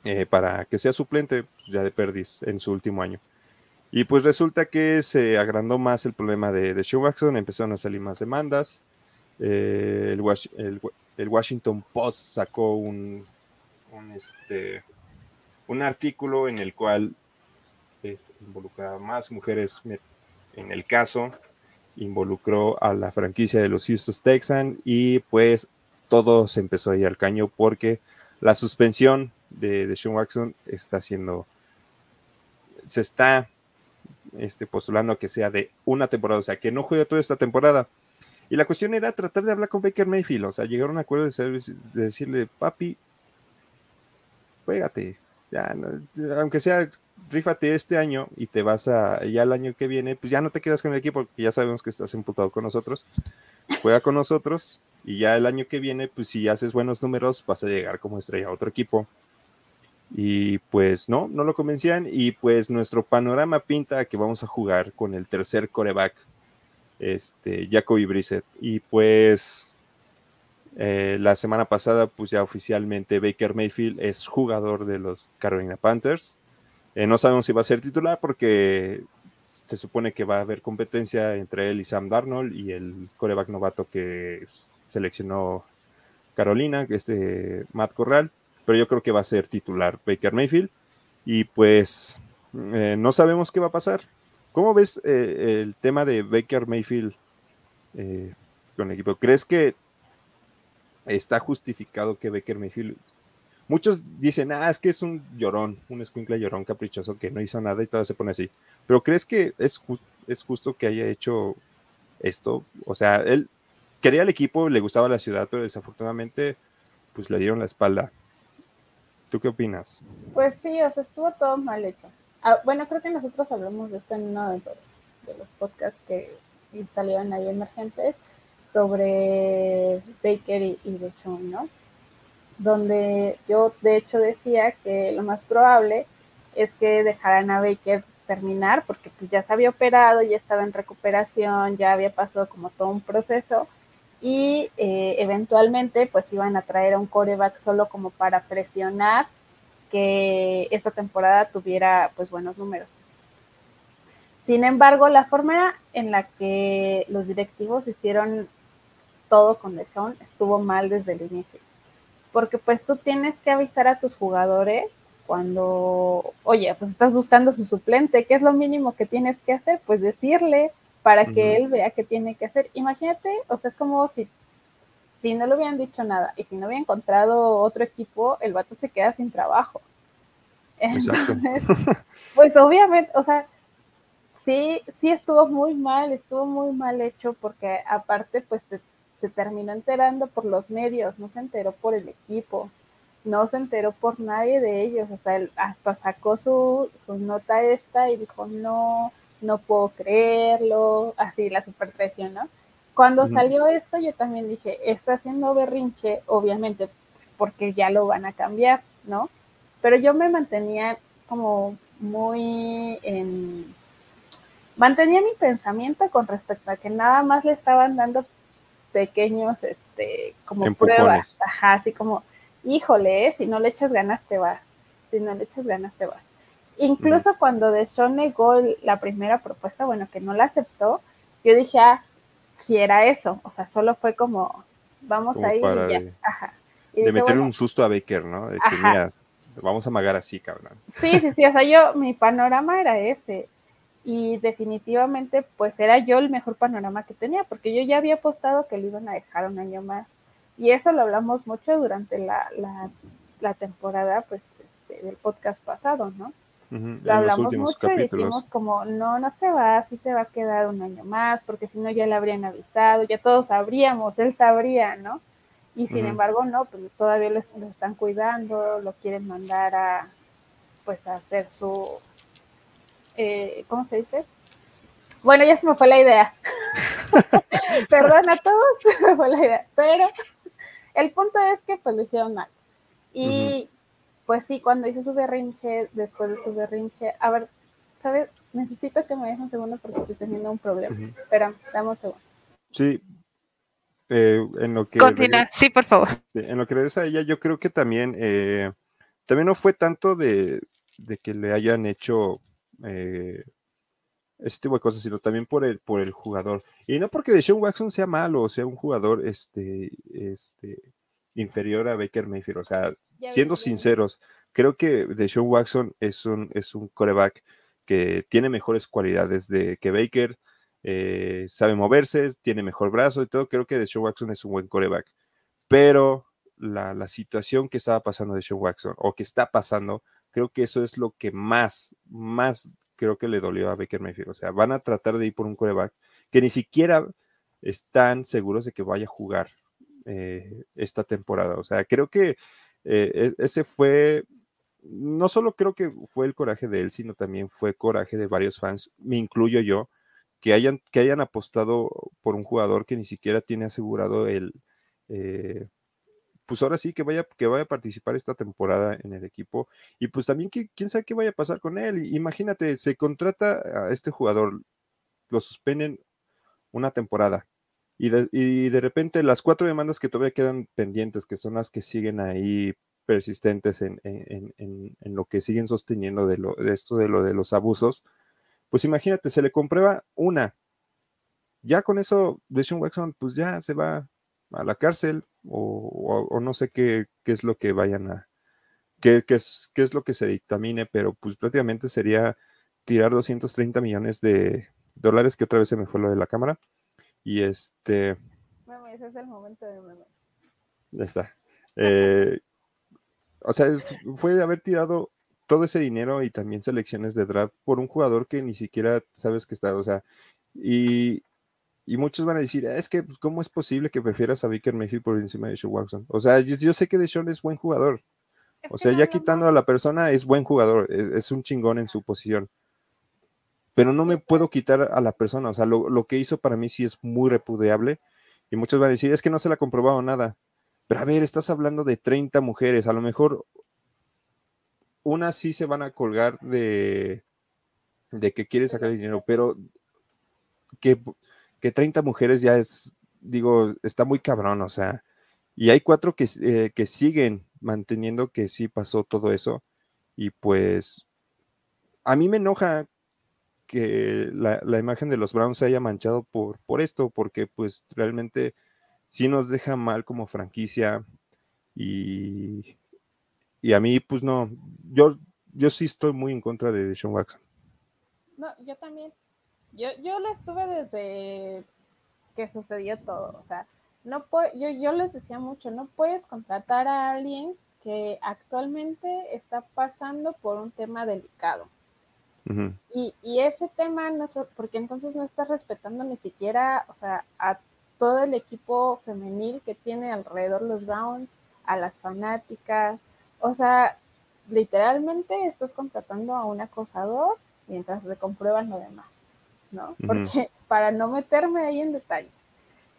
eh, para que sea suplente pues, ya de Perdis en su último año. Y pues resulta que se agrandó más el problema de, de Watson, empezaron a salir más demandas. Eh, el, Washington Post sacó un, un, este, un artículo en el cual involucraba más mujeres en el caso, involucró a la franquicia de los Houston Texans y pues todo se empezó a ir al caño porque la suspensión de, de Sean Watson está siendo, se está este, postulando que sea de una temporada, o sea, que no juegue toda esta temporada. Y la cuestión era tratar de hablar con Baker Mayfield, o sea, llegar a un acuerdo de, decirle, papi, juégate, ya, aunque sea, rífate este año y te vas a, ya el año que viene, pues ya no te quedas con el equipo, porque ya sabemos que estás imputado con nosotros, juega con nosotros y ya el año que viene, pues si haces buenos números, vas a llegar como estrella a otro equipo. Y pues no, no lo convencían. Y pues nuestro panorama pinta que vamos a jugar con el tercer coreback, este, Jacoby Brissett. Y pues eh, la semana pasada, pues ya oficialmente Baker Mayfield es jugador de los Carolina Panthers. Eh, no sabemos si va a ser titular porque se supone que va a haber competencia entre él y Sam Darnold y el coreback novato que seleccionó Carolina, que es de Matt Corral, pero yo creo que va a ser titular Baker Mayfield y pues eh, no sabemos qué va a pasar. ¿Cómo ves eh, el tema de Baker Mayfield eh, con el equipo? ¿Crees que está justificado que Baker Mayfield Muchos dicen, ah, es que es un llorón, un escuincla llorón caprichoso que no hizo nada y todo se pone así. Pero ¿crees que es, es justo que haya hecho esto? O sea, él quería el equipo, le gustaba la ciudad, pero desafortunadamente, pues le dieron la espalda. ¿Tú qué opinas? Pues sí, o sea, estuvo todo mal hecho. Ah, bueno, creo que nosotros hablamos de esto en uno de los, de los podcasts que salieron ahí emergentes sobre Baker y, y ¿no? donde yo de hecho decía que lo más probable es que dejaran a Baker terminar porque pues, ya se había operado, ya estaba en recuperación, ya había pasado como todo un proceso y eh, eventualmente pues iban a traer a un coreback solo como para presionar que esta temporada tuviera pues buenos números. Sin embargo, la forma en la que los directivos hicieron todo con Deshaun estuvo mal desde el inicio porque pues tú tienes que avisar a tus jugadores cuando, oye, pues estás buscando su suplente, ¿qué es lo mínimo que tienes que hacer? Pues decirle para que él vea qué tiene que hacer. Imagínate, o sea, es como si, si no le hubieran dicho nada y si no hubiera encontrado otro equipo, el vato se queda sin trabajo. Entonces, pues obviamente, o sea, sí, sí estuvo muy mal, estuvo muy mal hecho porque aparte, pues te se terminó enterando por los medios, no se enteró por el equipo, no se enteró por nadie de ellos, o sea, hasta sacó su, su nota esta y dijo, no, no puedo creerlo, así la super ¿no? Cuando salió esto, yo también dije, está haciendo berrinche, obviamente, porque ya lo van a cambiar, ¿no? Pero yo me mantenía como muy en... Mantenía mi pensamiento con respecto a que nada más le estaban dando pequeños, este, como pruebas, ajá, así como, híjole, ¿eh? si no le echas ganas te vas, si no le echas ganas te vas. Incluso cuando de Sean negó la primera propuesta, bueno, que no la aceptó, yo dije, ah, si era eso, o sea, solo fue como, vamos a ir y ya, ajá. de meterle un susto a Baker, ¿no? De que, mira, vamos a amagar así, cabrón. Sí, sí, sí, o sea, yo, mi panorama era ese. Y definitivamente, pues era yo el mejor panorama que tenía, porque yo ya había apostado que lo iban a dejar un año más. Y eso lo hablamos mucho durante la, la, temporada, pues, este, del podcast pasado, ¿no? Lo hablamos mucho y dijimos como, no, no se va, sí se va a quedar un año más, porque si no ya le habrían avisado, ya todos sabríamos, él sabría, ¿no? Y sin embargo, no, pues todavía lo, están cuidando, lo quieren mandar a, pues, a hacer su, eh, ¿cómo se dice? Bueno, ya se me fue la idea. Perdón a todos, se me fue la idea. Pero el punto es que pues lo hicieron mal. Y pues sí, cuando hizo su berrinche, después de su berrinche, a ver, ¿sabes? Necesito que me dejes un segundo porque estoy teniendo un problema. Espera, dame un segundo. Sí. Eh, en lo que Continúa, sí, por favor. en lo que regresa a ella, yo creo que también, eh, también no fue tanto de, de que le hayan hecho eh, ese tipo de cosas, sino también por el, por el jugador. Y no porque Deshaun Watson sea malo o sea un jugador este, este, inferior a Baker Mayfield. O sea, siendo sinceros, creo que Deshaun Watson es un, es un coreback que tiene mejores cualidades de que Baker, eh, sabe moverse, tiene mejor brazo y todo. Creo que Deshaun Watson es un buen coreback. Pero la, la situación que estaba pasando de Deshaun Watson o que está pasando, creo que eso es lo que más, más creo que le dolió a Baker Mayfield. O sea, van a tratar de ir por un coreback que ni siquiera están seguros de que vaya a jugar eh, esta temporada. O sea, creo que eh, e, ese fue, no solo creo que fue el coraje de él, sino también fue coraje de varios fans, me incluyo yo, que hayan, que hayan apostado por un jugador que ni siquiera tiene asegurado el... Eh, pues ahora sí que vaya, que vaya a participar esta temporada en el equipo y pues también que, quién sabe qué vaya a pasar con él. Imagínate, se contrata a este jugador, lo suspenden una temporada y de, repente las cuatro demandas que todavía quedan pendientes, que son las que siguen ahí persistentes en, lo que siguen sosteniendo de, lo, de esto de lo de los abusos, pues imagínate, se le comprueba una. Ya con eso, Deshaun Watson, pues ya se va a la cárcel o, no sé qué, es lo que vayan a, qué, es, qué es lo que se dictamine, pero pues prácticamente sería tirar 230 millones de dólares, que otra vez se me fue lo de la cámara. Y este... ese es el momento de Ya está. Eh, o sea, fue de haber tirado todo ese dinero y también selecciones de draft por un jugador que ni siquiera sabes que está, o sea, y, y muchos van a decir, es que, pues, ¿cómo es posible que prefieras a Baker Mayfield por encima de Sean Watson? O sea, yo, sé que Deshaun es buen jugador. o sea, ya quitando a la persona, es buen jugador, es, un chingón en su posición. Pero no me puedo quitar a la persona. O sea, lo, que hizo para mí sí es muy repudiable. Y muchos van a decir, es que no se le ha comprobado nada. Pero a ver, estás hablando de 30 mujeres. A lo mejor unas sí se van a colgar de, de que quiere sacar dinero, pero que que 30 mujeres ya es, digo, está muy cabrón, o sea, y hay cuatro que, eh, que siguen manteniendo que sí pasó todo eso, y pues a mí me enoja que la, imagen de los Browns se haya manchado por, por esto, porque pues realmente sí nos deja mal como franquicia y, y a mí pues no, yo, yo sí estoy muy en contra de Sean Watson. No, yo también. Yo, yo la estuve desde que sucedió todo. O sea, no yo, yo les decía mucho, no puedes contratar a alguien que actualmente está pasando por un tema delicado. Y, y, ese tema, no porque entonces no estás respetando ni siquiera, o sea, a todo el equipo femenil que tiene alrededor los Browns, a las fanáticas, o sea, literalmente estás contratando a un acosador mientras le comprueban lo demás. ¿no? Porque para no meterme ahí en detalles.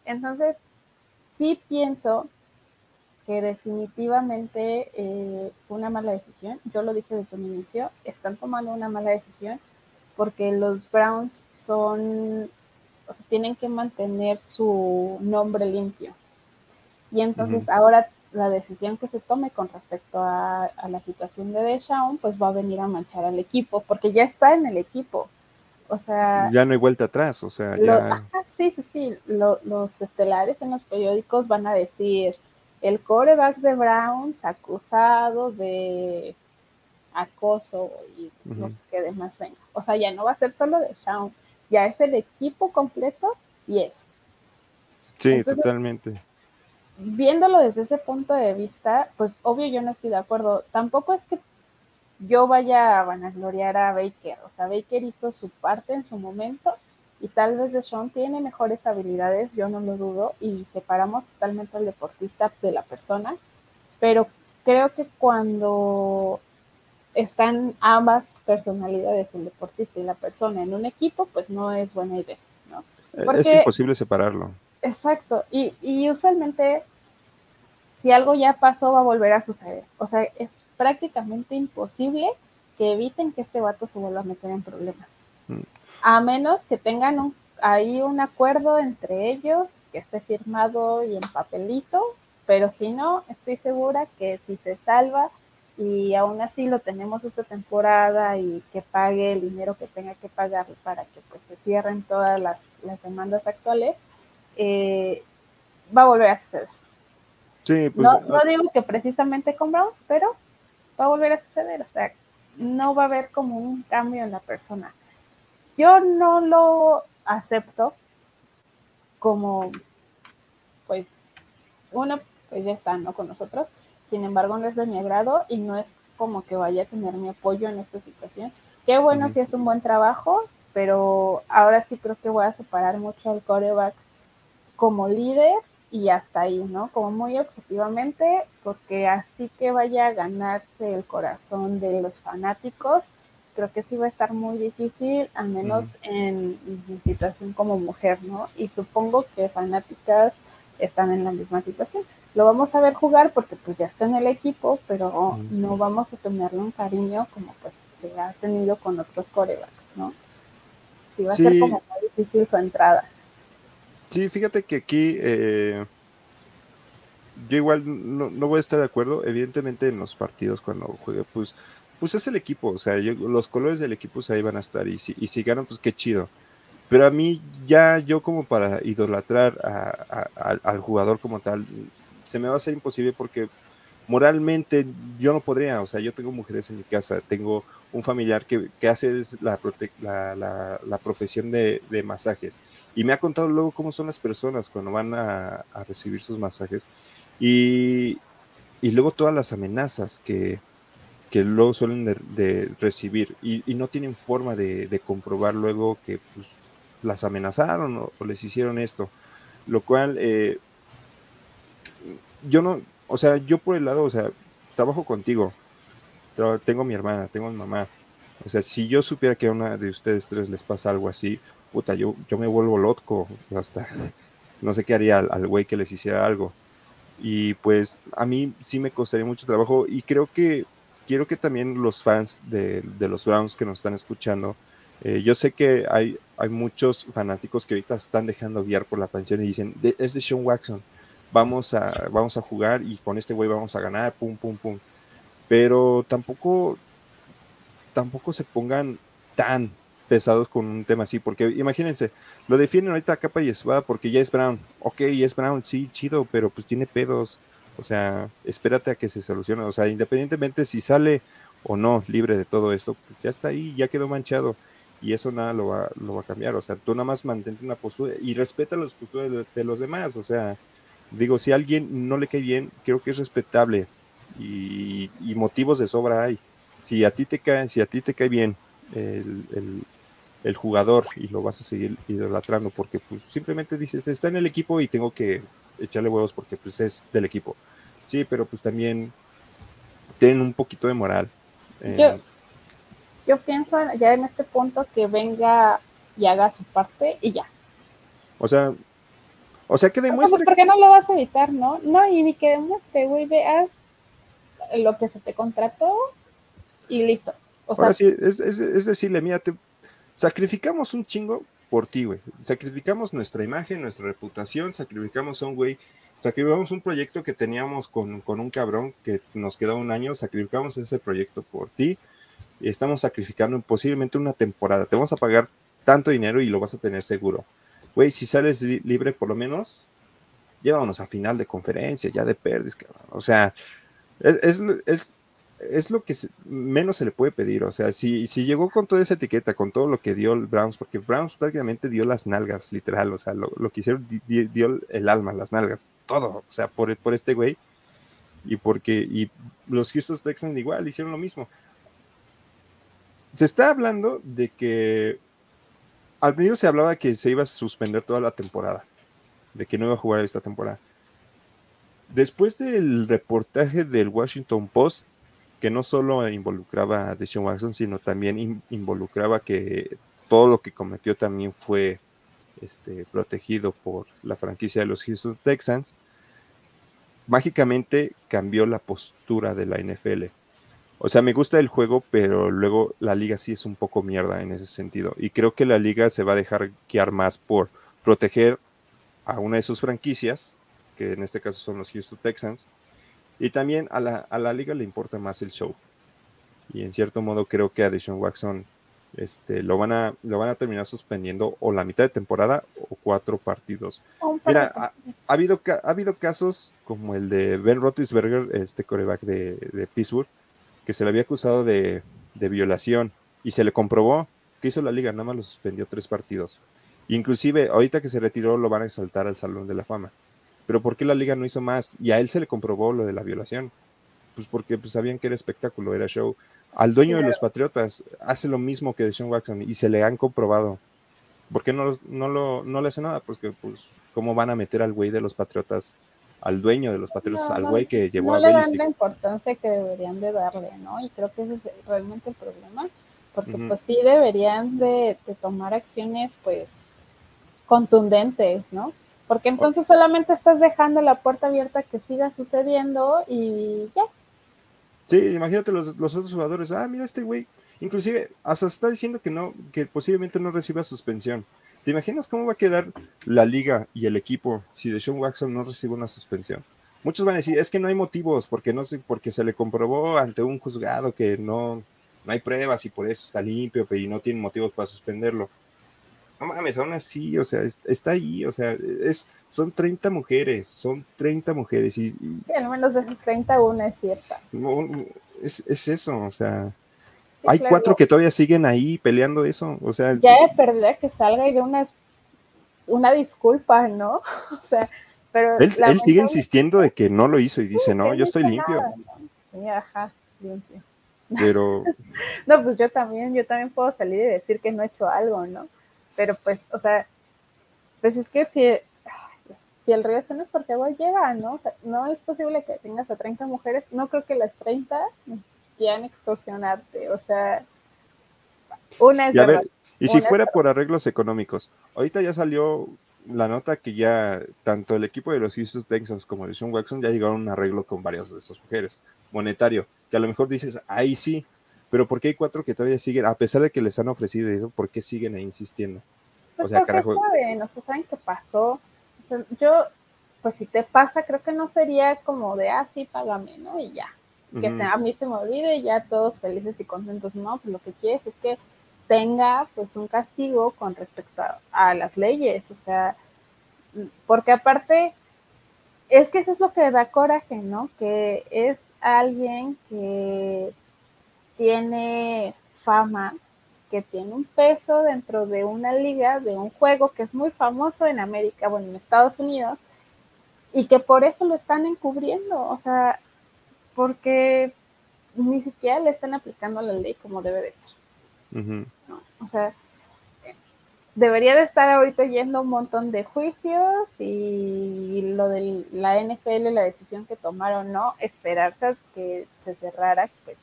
Entonces, sí pienso que definitivamente eh, fue una mala decisión. Yo lo dije desde un inicio, están tomando una mala decisión porque los Browns son, o sea, tienen que mantener su nombre limpio. Y entonces ahora la decisión que se tome con respecto a, la situación de Deshaun, pues va a venir a manchar al equipo, porque ya está en el equipo. O sea. Ya no hay vuelta atrás, o sea, ya. sí, sí, sí. los estelares en los periódicos van a decir: el coreback de Browns acusado de acoso y lo que demás venga. O sea, ya no va a ser solo de Shawn, ya es el equipo completo y él. Sí, totalmente viéndolo desde ese punto de vista, pues obvio yo no estoy de acuerdo. Tampoco es que yo vaya a vanagloriar a Baker. O sea, Baker hizo su parte en su momento y tal vez Deshaun tiene mejores habilidades, yo no lo dudo, y separamos totalmente al deportista de la persona, pero creo que cuando están ambas personalidades, el deportista y la persona, en un equipo, pues no es buena idea, ¿no? es imposible separarlo. Exacto, y, y usualmente si algo ya pasó va a volver a suceder. O sea, es prácticamente imposible que eviten que este vato se vuelva a meter en problemas. Mm. A menos que tengan un, ahí un acuerdo entre ellos, que esté firmado y en papelito, pero si no, estoy segura que si se salva y aún así lo tenemos esta temporada y que pague el dinero que tenga que pagar para que pues se cierren todas las, las demandas actuales, eh, va a volver a suceder. Pues, no, no, ah. digo que precisamente con Browns, pero va a volver a suceder. O sea, no va a haber como un cambio en la persona. Yo no lo acepto como, pues, uno, pues ya está, ¿no? Con nosotros. Sin embargo, no es de mi agrado y no es como que vaya a tener mi apoyo en esta situación. Qué bueno si es un buen trabajo, pero ahora sí creo que voy a separar mucho al coreback como líder y hasta ahí, ¿no? Como muy objetivamente, porque así que vaya a ganarse el corazón de los fanáticos, creo que sí va a estar muy difícil, al menos en mi situación como mujer, ¿no? Y supongo que fanáticas están en la misma situación. Lo vamos a ver jugar porque pues ya está en el equipo, pero no vamos a tenerle un cariño como pues se ha tenido con otros corebacks, ¿no? Sí va a ser como muy difícil su entrada. Sí, fíjate que aquí eh, yo igual no, voy a estar de acuerdo. Evidentemente en los partidos cuando juegue, pues, pues es el equipo. O sea, los colores del equipo ahí van a estar. Y si, y si ganan, pues qué chido. Pero a mí ya yo como para idolatrar al jugador como tal, se me va a hacer imposible porque moralmente yo no podría, o sea, yo tengo mujeres en mi casa, tengo un familiar que, hace la, la, profesión de, masajes y me ha contado luego cómo son las personas cuando van a, recibir sus masajes y, luego todas las amenazas que, luego suelen de, recibir y, no tienen forma de, comprobar luego que pues, las amenazaron o, les hicieron esto, lo cual eh, yo no, o sea, yo por el lado, o sea, trabajo contigo, tengo mi hermana, tengo mi mamá. O sea, si yo supiera que a una de ustedes tres les pasa algo así, puta, yo, yo me vuelvo loco, hasta no sé qué haría al güey que les hiciera algo. Y pues a mí sí me costaría mucho trabajo y creo que quiero que también los fans de, los Browns que nos están escuchando, eh, yo sé que hay, muchos fanáticos que ahorita están dejando guiar por la pensión y dicen, es de Sean Watson vamos a, vamos a jugar y con este güey vamos a ganar, pum, pum, pum. Pero tampoco, tampoco se pongan tan pesados con un tema así, porque imagínense, lo defienden ahorita a capa y espada porque ya es Brown. Ok, ya es Brown, sí, chido, pero pues tiene pedos. O sea, espérate a que se solucione. O sea, independientemente si sale o no libre de todo esto, pues ya está ahí, ya quedó manchado. Y eso nada lo va, lo va a cambiar. O sea, tú nada más mantente una postura y respeta las posturas de los demás. O sea, digo, si a alguien no le cae bien, creo que es respetable y, motivos de sobra hay. Si a ti te cae, si a ti te cae bien el, jugador y lo vas a seguir idolatrando porque pues simplemente dices, está en el equipo y tengo que echarle huevos porque pues es del equipo. Sí, pero pues también tienen un poquito de moral. Eh. yo, yo pienso ya en este punto que venga y haga su parte y ya. O sea, O sea, que demuestre. ¿Por qué no lo vas a evitar, no? No, y ni que demuestre, güey, veas lo que se te contrató y listo. O Ahora sí, es, es, decirle, mira, te sacrificamos un chingo por ti, güey. Sacrificamos nuestra imagen, nuestra reputación, sacrificamos a un güey, sacrificamos un proyecto que teníamos con, con un cabrón que nos quedó un año, sacrificamos ese proyecto por ti y estamos sacrificando posiblemente una temporada. Te vamos a pagar tanto dinero y lo vas a tener seguro. Güey, si sales libre por lo menos, llévanos a final de conferencia, ya de pérdidas, O sea, es, lo que menos se le puede pedir. O sea, si, si llegó con toda esa etiqueta, con todo lo que dio el Browns, porque Browns prácticamente dio las nalgas, literal, o sea, lo, lo que hicieron dio el alma, las nalgas, todo, o sea, por, por este güey. Y porque, y los Houston Texans igual hicieron lo mismo. Se está hablando de que al principio se hablaba que se iba a suspender toda la temporada, de que no iba a jugar esta temporada. Después del reportaje del Washington Post, que no solo involucraba a Deshaun Watson, sino también involucraba que todo lo que cometió también fue este, protegido por la franquicia de los Houston Texans, mágicamente cambió la postura de la NFL o sea, me gusta el juego, pero luego la liga sí es un poco mierda en ese sentido. Y creo que la liga se va a dejar guiar más por proteger a una de sus franquicias, que en este caso son los Houston Texans, y también a la, a la liga le importa más el show. Y en cierto modo creo que a Deshaun Watson este, lo, van a, lo van a terminar suspendiendo o la mitad de temporada o cuatro partidos. Mira, ha, habido, ha habido casos como el de Ben Roethlisberger, este coreback de, de Pittsburgh, que se le había acusado de, violación y se le comprobó que hizo la liga, nada más lo suspendió tres partidos. Inclusive, ahorita que se retiró, lo van a exaltar al Salón de la Fama. Pero ¿por qué la liga no hizo más? Y a él se le comprobó lo de la violación. Pues porque pues, sabían que era espectáculo, era show. Al dueño de los Patriotas hace lo mismo que de Sean Watson y se le han comprobado. ¿Por qué no, no, lo, no le hace nada? Porque, pues, ¿cómo van a meter al güey de los Patriotas al dueño de los Patriotas, al güey que llevó no a No le dan la importancia que deberían de darle, ¿no? Y creo que ese es realmente el problema, porque pues sí deberían de, tomar acciones pues contundentes, ¿no? Porque entonces solamente estás dejando la puerta abierta que siga sucediendo y ya. Sí, imagínate los, los otros jugadores, ah, mira este güey, inclusive hasta está diciendo que no, que posiblemente no reciba suspensión. ¿Te imaginas cómo va a quedar la liga y el equipo si Deshaun Watson no recibe una suspensión? Muchos van a decir, es que no hay motivos, porque no sé, porque se le comprobó ante un juzgado que no, no hay pruebas y por eso está limpio y no tiene motivos para suspenderlo. No mames, aún así, o sea, está ahí, o sea, es, son 30 mujeres, son 30 mujeres. Y, al menos de esas 31 es cierta. es, es eso, o sea, hay cuatro que todavía siguen ahí peleando eso, o sea. Ya he perdido que salga y de una, una disculpa, ¿no? O sea, pero. Él, sigue insistiendo de que no lo hizo y dice, no, yo estoy limpio. Sí, ajá, limpio. Pero. no, pues yo también, yo también puedo salir y decir que no he hecho algo, ¿no? Pero pues, o sea, pues es que si, si el río es porque agua lleva, ¿no? O sea, no es posible que tengas a 30 mujeres, no creo que las 30 quieran extorsionarte, o sea, una es... Y, y si fuera por arreglos económicos, ahorita ya salió la nota que ya tanto el equipo de los Houston Texans como de Sean Watson ya llegaron a un arreglo con varias de esas mujeres, monetario, que a lo mejor dices, ahí sí, pero ¿por qué hay cuatro que todavía siguen, a pesar de que les han ofrecido eso, ¿por qué siguen ahí insistiendo? Pues o sea, carajo. Saben, o sea, saben qué pasó. yo, pues si te pasa, creo que no sería como de, ah, sí, págame, ¿no? Y ya que a mí se me olvide y ya todos felices y contentos. No, pues lo que quieres es que tenga pues un castigo con respecto a, las leyes, o sea, porque aparte es que eso es lo que da coraje, ¿no? Que es alguien que tiene fama, que tiene un peso dentro de una liga, de un juego que es muy famoso en América, bueno, en Estados Unidos, y que por eso lo están encubriendo. O sea, porque ni siquiera le están aplicando la ley como debe de ser. O sea, debería de estar ahorita yendo un montón de juicios y lo de la NFL, la decisión que tomaron, no esperarse a que se cerrara pues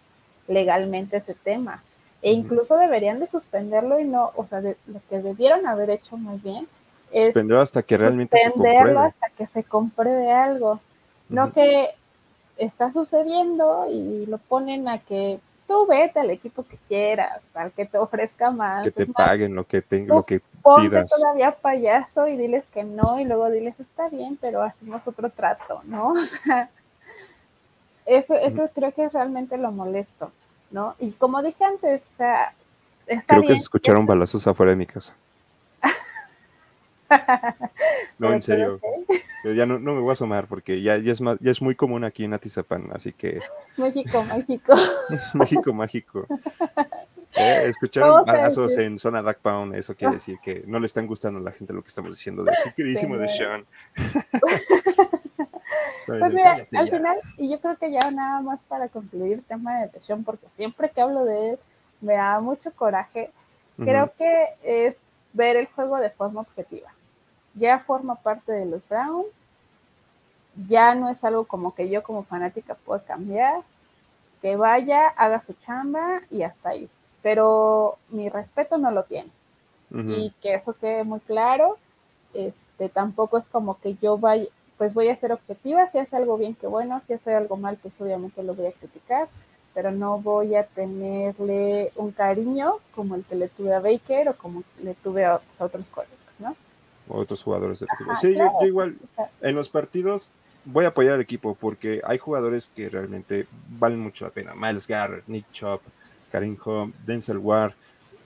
legalmente ese tema. E incluso deberían de suspenderlo y no, o sea, lo que debieron haber hecho más bien Suspenderlo hasta que realmente se compruebe. hasta que se compruebe algo. No que está sucediendo y lo ponen a que tú vete al equipo que quieras, al que te ofrezca más. Que te paguen lo que, te, lo que ponte todavía payaso y diles que no y luego diles está bien, pero hacemos otro trato, ¿no? O sea, eso, eso creo que es realmente lo molesto, ¿no? Y como dije antes, o sea, está Creo que se escucharon balazos afuera de mi casa. no, en serio. Ya no, me voy a asomar porque ya, ya, es más, ya es muy común aquí en Atizapán, así que. México, mágico. México, mágico. Eh, escucharon balazos en zona Duck Pound, eso quiere decir que no le están gustando a la gente lo que estamos diciendo de su queridísimo de Sean. Pues mira, al final, y yo creo que ya nada más para concluir el tema de Sean, porque siempre que hablo de él me da mucho coraje, creo que es ver el juego de forma objetiva ya forma parte de los Browns, ya no es algo como que yo como fanática pueda cambiar, que vaya, haga su chamba y hasta ahí. Pero mi respeto no lo tiene. Y que eso quede muy claro, este, tampoco es como que yo vaya, pues voy a ser objetiva, si hace algo bien, que bueno, si hace algo mal, pues obviamente lo voy a criticar, pero no voy a tenerle un cariño como el que le tuve a Baker o como le tuve a, otros colegas, ¿no? otros jugadores del equipo. Sí, yo, igual, en los partidos voy a apoyar al equipo porque hay jugadores que realmente valen mucho la pena. Miles Garrett, Nick Chop, Karim Home, Denzel Ward,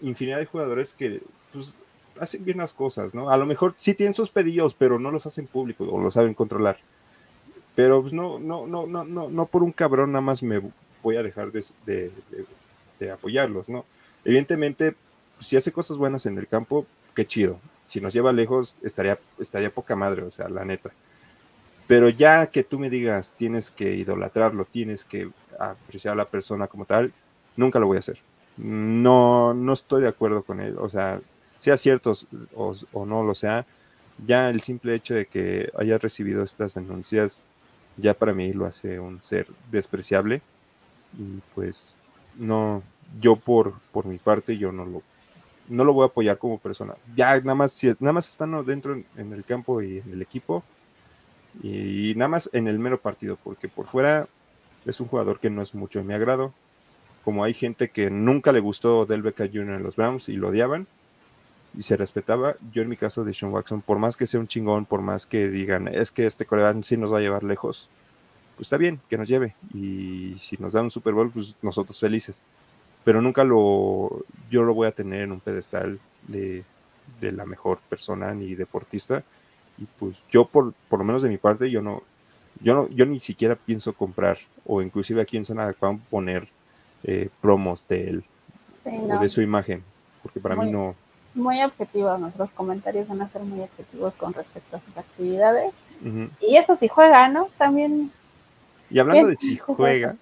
infinidad de jugadores que pues, hacen bien las cosas, ¿no? A lo mejor sí tienen sus pedidos, pero no los hacen públicos o lo saben controlar. Pero pues no, no, no, no, no, no por un cabrón nada más me voy a dejar de, de apoyarlos, ¿no? Evidentemente, si hace cosas buenas en el campo, qué chido si nos lleva lejos, estaría, estaría poca madre, o sea, la neta. Pero ya que tú me digas, tienes que idolatrarlo, tienes que apreciar a la persona como tal, nunca lo voy a hacer. No, no estoy de acuerdo con él. O sea, sea cierto o, no lo sea, ya el simple hecho de que haya recibido estas denuncias, ya para mí lo hace un ser despreciable. Y pues no, yo por, por mi parte, yo no lo no lo voy a apoyar como persona. Ya nada más, si, nada más están dentro en, el campo y en el equipo y nada más en el mero partido, porque por fuera es un jugador que no es mucho de mi agrado. Como hay gente que nunca le gustó Del Becca Jr. en los Browns y lo odiaban y se respetaba, yo en mi caso de Sean Watson, por más que sea un chingón, por más que digan, es que este coreano sí nos va a llevar lejos, pues está bien, que nos lleve. Y si nos dan un Super Bowl, pues nosotros felices pero nunca lo, yo lo voy a tener en un pedestal de, la mejor persona ni deportista. Y pues yo, por, por lo menos de mi parte, yo no, yo no, yo ni siquiera pienso comprar, o inclusive aquí en Zona de poner eh, promos de él, o de su imagen, porque para mí no. Muy objetivos, nuestros comentarios van a ser muy objetivos con respecto a sus actividades. Y eso si juega, ¿no? También. Y hablando de si juega,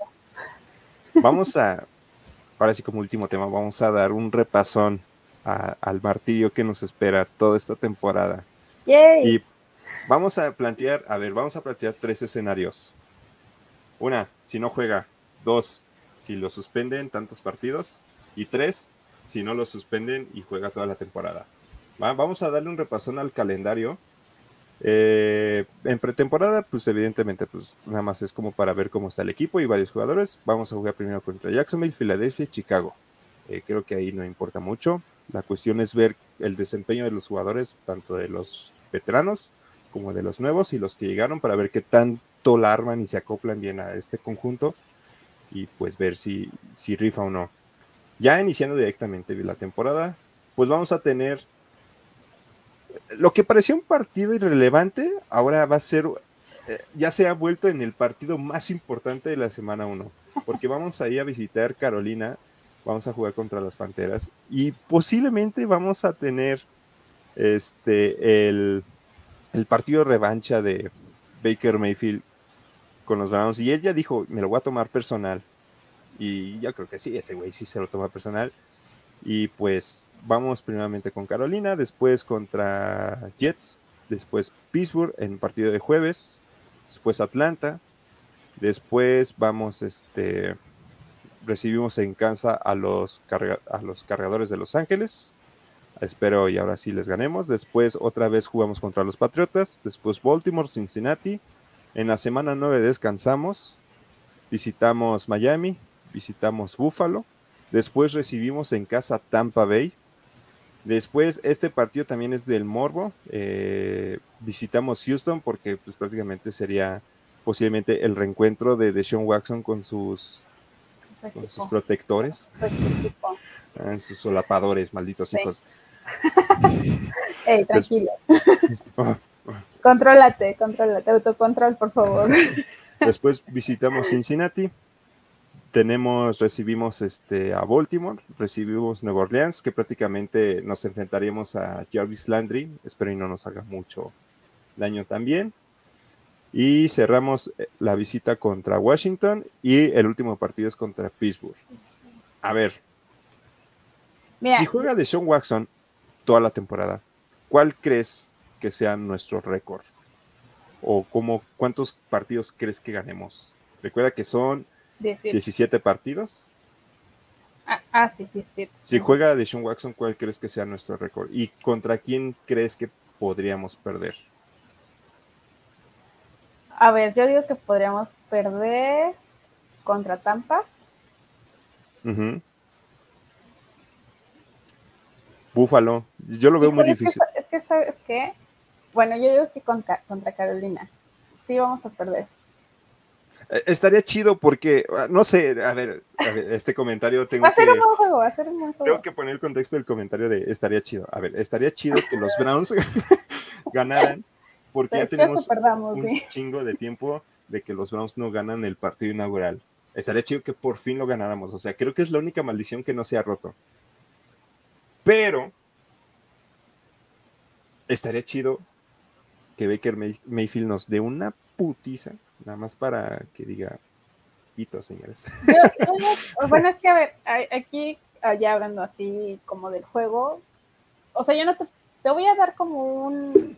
vamos a, ahora sí como último tema, vamos a dar un repasón al martirio que nos espera toda esta temporada. Y vamos a plantear, a ver, vamos a plantear tres escenarios. Una, si no juega. Dos, si lo suspenden tantos partidos. Y tres, si no lo suspenden y juega toda la temporada. Vamos a darle un repasón al calendario eh, en pretemporada, pues evidentemente, pues nada más es como para ver cómo está el equipo y varios jugadores. Vamos a jugar primero contra Jacksonville, Filadelfia y Chicago. Eh, creo que ahí no importa mucho. La cuestión es ver el desempeño de los jugadores, tanto de los veteranos como de los nuevos y los que llegaron, para ver qué tanto la arman y se acoplan bien a este conjunto y pues ver si, si rifa o no. Ya iniciando directamente la temporada, pues vamos a tener lo que parecía un partido irrelevante, ahora va a ser, eh, ya se ha vuelto en el partido más importante de la semana 1, porque vamos a ir a visitar Carolina, vamos a jugar contra las Panteras y posiblemente vamos a tener este, el, el partido revancha de Baker Mayfield con los Browns y él ya dijo, me lo voy a tomar personal. Y yo creo que sí, ese güey sí se lo toma personal. Y pues vamos primeramente con Carolina, después contra Jets, después Pittsburgh en partido de jueves, después Atlanta, después vamos, este, recibimos en casa a los, a los cargadores de Los Ángeles, Espero y ahora sí les ganemos. Después otra vez jugamos contra los Patriotas. Después Baltimore, Cincinnati. En la semana 9 descansamos. Visitamos Miami. Visitamos Buffalo. Después recibimos en casa Tampa Bay. Después, este partido también es del Morbo. Eh, visitamos Houston porque pues, prácticamente sería posiblemente el reencuentro de Deshaun Watson con sus, con sus protectores, ah, sus solapadores, malditos hijos. Ey, tranquilo. contrólate, contrólate, autocontrol, por favor. Después visitamos Cincinnati tenemos, recibimos este, a Baltimore, recibimos Nueva Orleans, que prácticamente nos enfrentaríamos a Jarvis Landry, espero y no nos haga mucho daño también. Y cerramos eh, la visita contra Washington y el último partido es contra Pittsburgh. A ver, si juega de Sean Watson toda la temporada, ¿cuál crees que sea nuestro récord? ¿O cómo, cuántos partidos crees que ganemos? Recuerda que son 17, partidos. Ah, ah, sí, 17. Si juega de Sean Watson, ¿cuál crees que sea nuestro récord? ¿Y contra quién crees que podríamos perder? A ver, yo digo que podríamos perder contra Tampa. Búfalo. Yo lo veo muy difícil. Es que, ¿sabes qué? Bueno, yo digo que contra, contra Carolina. Sí vamos a perder. Eh, estaría chido porque, ah, no sé, a ver, este comentario tengo va a ser que... un buen juego, va a ser un buen juego. Tengo que poner el contexto del comentario de estaría chido. A ver, estaría chido que los Browns ganaran porque ya tenemos un chingo de tiempo de que los Browns no ganan el partido inaugural. Estaría chido que por fin lo ganáramos. O sea, creo que es la única maldición que no se ha roto. Pero estaría chido que Baker Mayfield nos dé una putiza Nada más para que diga pito, señores. bueno, es que a ver, aquí ya hablando así como del juego, o sea, yo no te, te voy a dar como un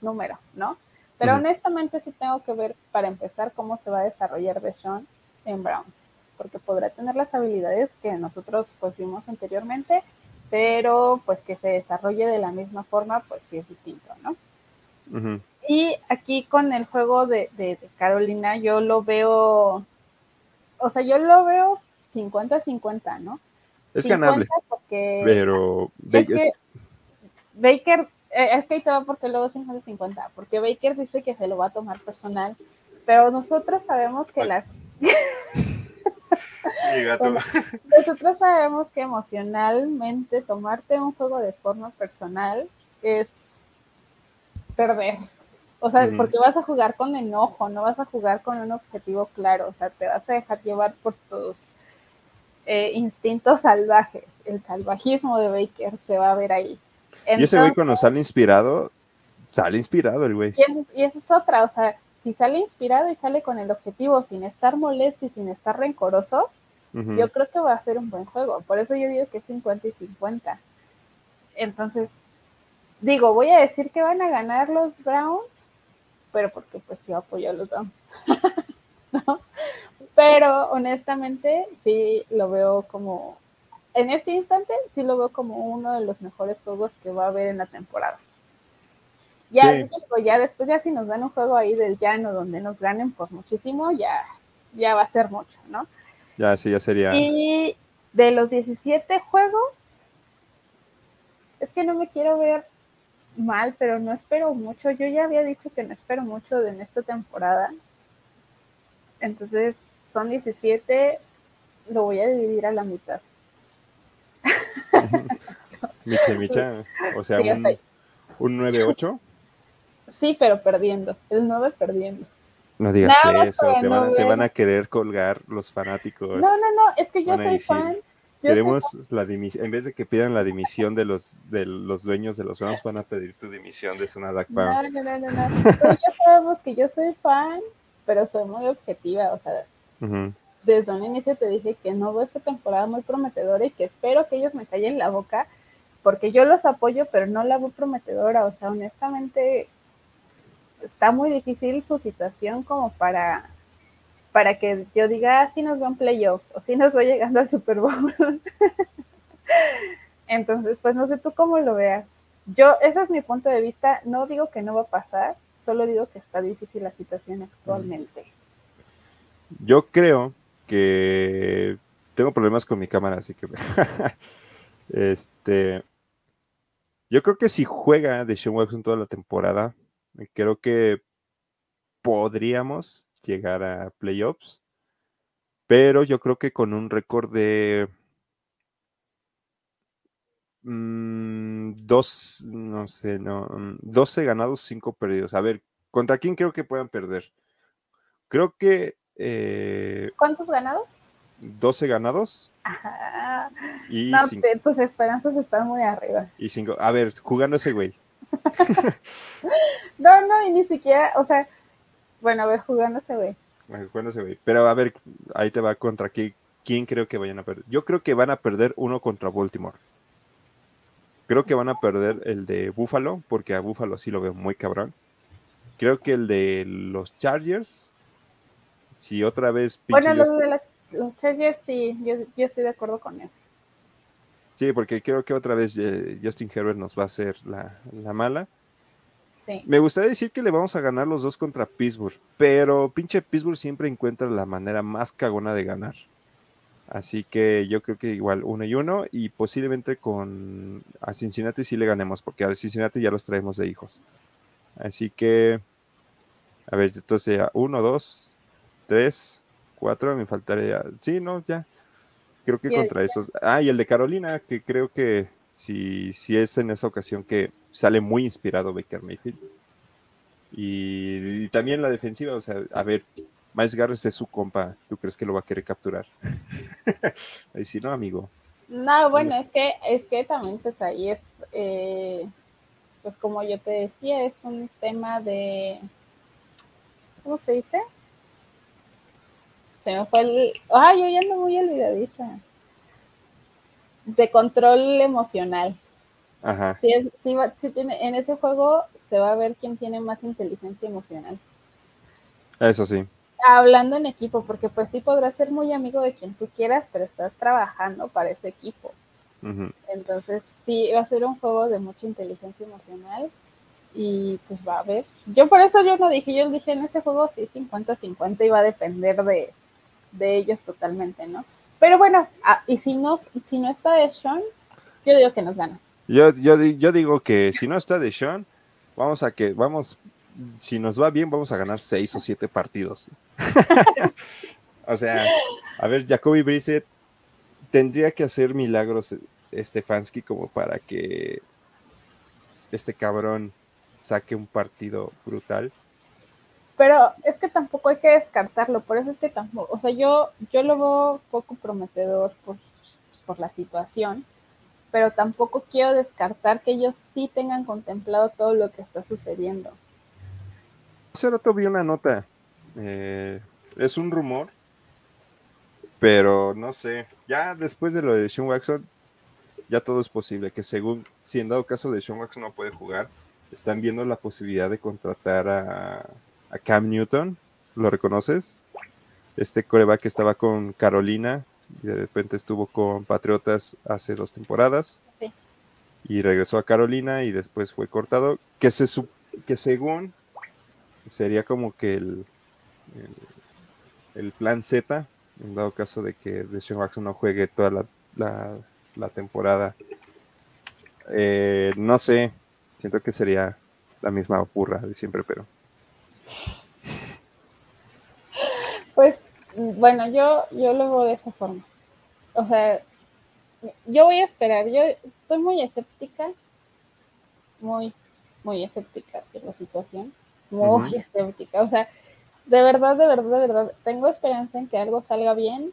número, ¿no? Pero honestamente sí tengo que ver para empezar cómo se va a desarrollar Deshaun en Browns, porque podrá tener las habilidades que nosotros pues vimos anteriormente, pero pues que se desarrolle de la misma forma, pues sí es distinto, ¿no? Y aquí con el juego de, Carolina, yo lo veo, o sea, yo lo veo 50-50, ¿no? Es ganable. pero es que Baker, eh, es que ahí te va porque luego 50-50, porque Baker dice que se lo va a tomar personal, pero nosotros sabemos que las... nosotros sabemos que emocionalmente tomarte un juego de forma personal es perder. O sea, porque vas a jugar con enojo, no vas a jugar con un objetivo claro, o sea, te vas a dejar llevar por tus eh, instintos salvajes. El salvajismo de Baker se va a ver ahí. y ese güey cuando sale inspirado, sale inspirado el güey. Y, esa es otra, o sea, si sale inspirado y sale con el objetivo sin estar molesto y sin estar rencoroso, yo creo que va a ser un buen juego. Por eso yo digo que es 50 y 50. Entonces, digo, voy a decir que van a ganar los Browns, pero porque pues yo apoyo a los Browns. Pero honestamente sí lo veo como, en este instante sí lo veo como uno de los mejores juegos que va a haber en la temporada. Ya digo, ya después ya si nos dan un juego ahí del llano donde nos ganen por muchísimo, ya, ya va a ser mucho, ¿no? Ya, sí, ya sería. Y de los 17 juegos, es que no me quiero ver mal, pero no espero mucho. Yo ya había dicho que no espero mucho en esta temporada. Entonces, son 17, lo voy a dividir a la mitad. Micha, Micha, o sea, un, 9-8. Sí, pero perdiendo. El 9 perdiendo. No digas eso, te van, te van, a querer colgar los fanáticos. No, no, no, es que yo soy fan Queremos la dimisión, en vez de que pidan la dimisión de los de los dueños de los Rams, van a pedir tu dimisión de Sunadak No, no, no, no, no. ya sabemos que yo soy fan, pero soy muy objetiva, o sea, desde un inicio te dije que no veo esta temporada muy prometedora y que espero que ellos me callen la boca, porque yo los apoyo, pero no la veo prometedora, o sea, honestamente está muy difícil su situación como para para que yo diga, ah, sí nos van playoffs o si nos voy llegando al Super Bowl. Entonces, pues no sé tú cómo lo veas. Yo, ese es mi punto de vista. No digo que no va a pasar, solo digo que está difícil la situación actualmente. Yo creo que tengo problemas con mi cámara, así que este yo creo que si juega de Sean Watson toda la temporada, creo que podríamos llegar a playoffs, pero yo creo que con un récord de mm, dos, no sé, no, 12 mm, ganados, 5 perdidos. A ver, ¿contra quién creo que puedan perder? Creo que... Eh, ¿Cuántos ganados? 12 ganados. Ajá. Y no, tus esperanzas están muy arriba. Y cinco. A ver, jugando ese güey. no, no, y ni siquiera, o sea, bueno, a ver, jugando güey. Bueno, jugando ese güey. Pero a ver, ahí te va contra quién, quién creo que vayan a perder. Yo creo que van a perder uno contra Baltimore. Creo que van a perder el de Buffalo, porque a Buffalo sí lo veo muy cabrón. Creo que el de los Chargers, si otra vez... Bueno, los de los Chargers sí, yo, estoy de acuerdo con eso. Sí, porque creo que otra vez eh, Justin Herbert nos va a hacer la, mala. Sí. Me gustaría decir que le vamos a ganar los dos contra Pittsburgh, pero pinche Pittsburgh siempre encuentra la manera más cagona de ganar. Así que yo creo que igual uno y uno y posiblemente con a Cincinnati sí le ganemos, porque a Cincinnati ya los traemos de hijos. Así que, a ver, entonces ya uno, dos, tres, cuatro, me faltaría. Sí, no, ya. Creo que contra esos. Ah, y el de Carolina, que creo que si, si es en esa ocasión que sale muy inspirado Baker Mayfield. Y, también la defensiva, o sea, a ver, Miles Garrett es su compa, ¿tú crees que lo va a querer capturar? ahí sí, no, amigo. No, bueno, es que, es que también pues ahí es, eh, pues como yo te decía, es un tema de, ¿cómo se dice? se me fue el. Ay, yo ya ando muy olvidadiza. De control emocional. Ajá. Sí, sí, tiene, en ese juego se va a ver quién tiene más inteligencia emocional. Eso sí. Hablando en equipo, porque pues sí podrás ser muy amigo de quien tú quieras, pero estás trabajando para ese equipo. Entonces sí, va a ser un juego de mucha inteligencia emocional y pues va a ver. Yo por eso yo no dije, yo dije en ese juego sí 50-50 y va a depender de, de ellos totalmente, ¿no? Pero bueno, ah, y si no, si no está de Sean, yo digo que nos gana. Yo, yo, digo que si no está de Sean, vamos a que, vamos, si nos va bien, vamos a ganar seis o siete partidos. o sea, a ver, Jacoby Brissett tendría que hacer milagros Stefanski como para que este cabrón saque un partido brutal. Pero es que tampoco hay que descartarlo, por eso es que tampoco, o sea, yo, yo lo veo poco prometedor por, pues, por la situación, pero tampoco quiero descartar que ellos sí tengan contemplado todo lo que está sucediendo. Hace rato una nota, eh, es un rumor, pero no sé, ya después de lo de Sean Watson, ya todo es posible, que según, si en dado caso de Sean Watson no puede jugar, están viendo la posibilidad de contratar a a Cam Newton, ¿lo reconoces? Este coreback que estaba con Carolina y de repente estuvo con Patriotas hace dos temporadas y regresó a Carolina y después fue cortado, que, se, que según sería como que el, el, plan Z, en dado caso de que Deshaun Watson no juegue toda la, temporada. Eh, no sé, siento que sería la misma burra de siempre, pero pues bueno, yo, yo lo veo de esa forma. O sea, yo voy a esperar. Yo estoy muy escéptica, muy, muy escéptica de la situación. Muy escéptica. O sea, de verdad, de verdad, de verdad, tengo esperanza en que algo salga bien,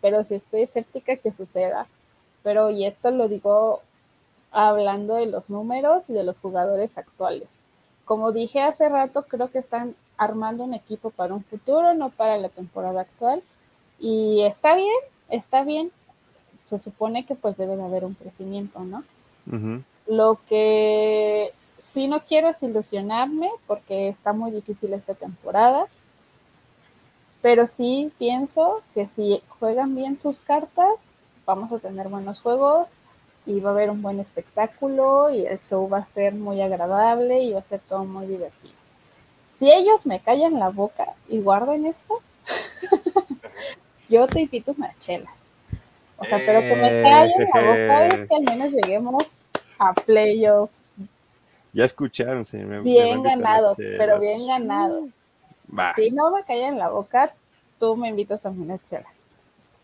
pero si estoy escéptica que suceda. Pero, y esto lo digo hablando de los números y de los jugadores actuales. Como dije hace rato, creo que están armando un equipo para un futuro, no para la temporada actual. Y está bien, está bien. Se supone que pues debe de haber un crecimiento, ¿no? Lo que sí no quiero es ilusionarme porque está muy difícil esta temporada. Pero sí pienso que si juegan bien sus cartas, vamos a tener buenos juegos y va a haber un buen espectáculo y el show va a ser muy agradable y va a ser todo muy divertido. Si ellos me callan la boca y guardan esto, yo te invito una chela. O sea, pero que me callen la boca es que al menos lleguemos a playoffs. Ya escucharon, señor. Bien ganados, pero bien ganados. Si no me callan la boca, tú me invitas a una chela.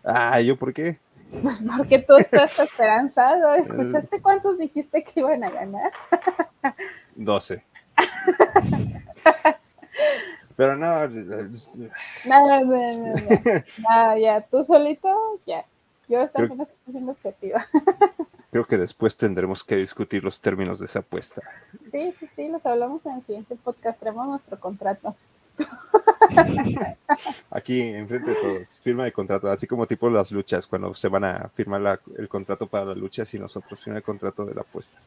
Ah, ¿yo por qué? Pues porque tú estás esperanzado. ¿Escuchaste cuántos dijiste que iban a ganar? 12. Pero no. Nada, no, no, ya, tú solito, ya. Yo estoy haciendo objetiva. Creo que después tendremos que discutir los términos de esa apuesta. Sí, sí, sí, los hablamos en el siguiente podcast. Tenemos nuestro contrato. Aquí, enfrente de todos, firma de contrato, así como tipo las luchas, cuando se van a firmar el contrato para las luchas y nosotros firma el contrato de la apuesta.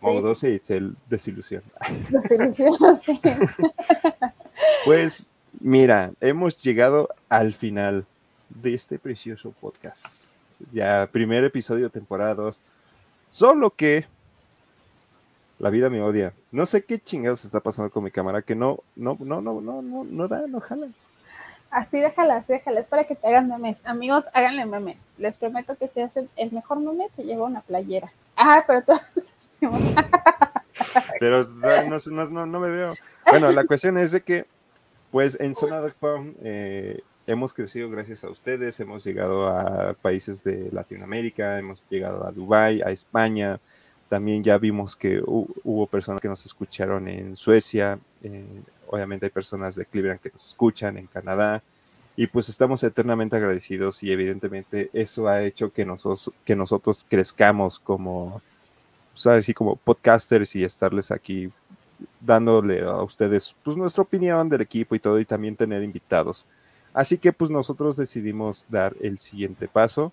Modo 12 y el desilusión. Desilusión, sí. Pues mira, hemos llegado al final de este precioso podcast. Ya primer episodio, temporada 2. Solo que la vida me odia. No sé qué chingados está pasando con mi cámara, que no, no, no, no, no, no, no da, no jala. Así déjala, así déjala, es para que te hagan memes. Amigos, háganle memes. Les prometo que si hacen el mejor meme, se lleva una playera. Ah, pero todo. pero no, no, no, me veo. Bueno, la cuestión es de que, pues en Zona eh, hemos crecido gracias a ustedes, hemos llegado a países de Latinoamérica, hemos llegado a Dubái, a España, también ya vimos que hubo personas que nos escucharon en Suecia, obviamente hay personas de Cleveland que nos escuchan en Canadá, y pues estamos eternamente agradecidos y evidentemente eso ha hecho que nosotros, que nosotros crezcamos como. Pues, como podcasters y estarles aquí dándole a ustedes pues nuestra opinión del equipo y todo y también tener invitados. Así que pues nosotros decidimos dar el siguiente paso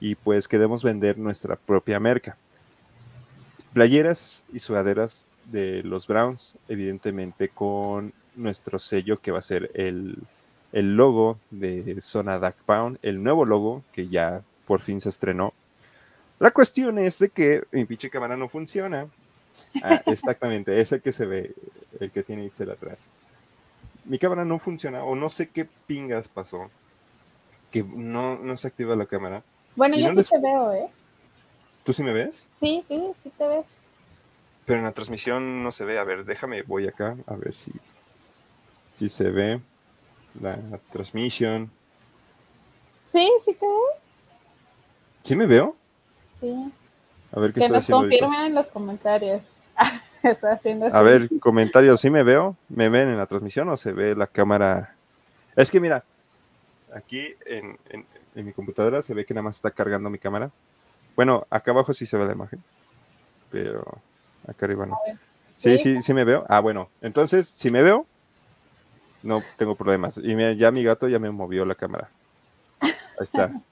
y pues queremos vender nuestra propia merca playeras y sudaderas de los Browns, evidentemente con nuestro sello que va a ser el, logo de Zona Duck Pound, el nuevo logo que ya por fin se estrenó. La cuestión es de que mi pinche cámara no funciona. Ah, exactamente, es el que se ve, el que tiene Itzel atrás. Mi cámara no funciona o no sé qué pingas pasó, que no, no se activa la cámara. Bueno, yo sí te veo, ¿eh? ¿Tú sí me ves? Sí, sí, sí te ves. Pero en la transmisión no se ve. A ver, déjame, voy acá a ver si, si se ve la, transmisión. Sí, sí te ves. ¿Sí me veo? Sí. A ver qué que estoy nos confirmen en los comentarios. a ver, comentarios, ¿sí me veo? ¿Me ven en la transmisión o se ve la cámara? Es que mira, aquí en, en mi computadora se ve que nada más está cargando mi cámara. Bueno, acá abajo sí se ve la imagen, pero acá arriba no. Sí, sí, sí me veo. Ah, bueno, entonces, si me veo, no tengo problemas. Y mira, ya mi gato ya me movió la cámara. Ahí está.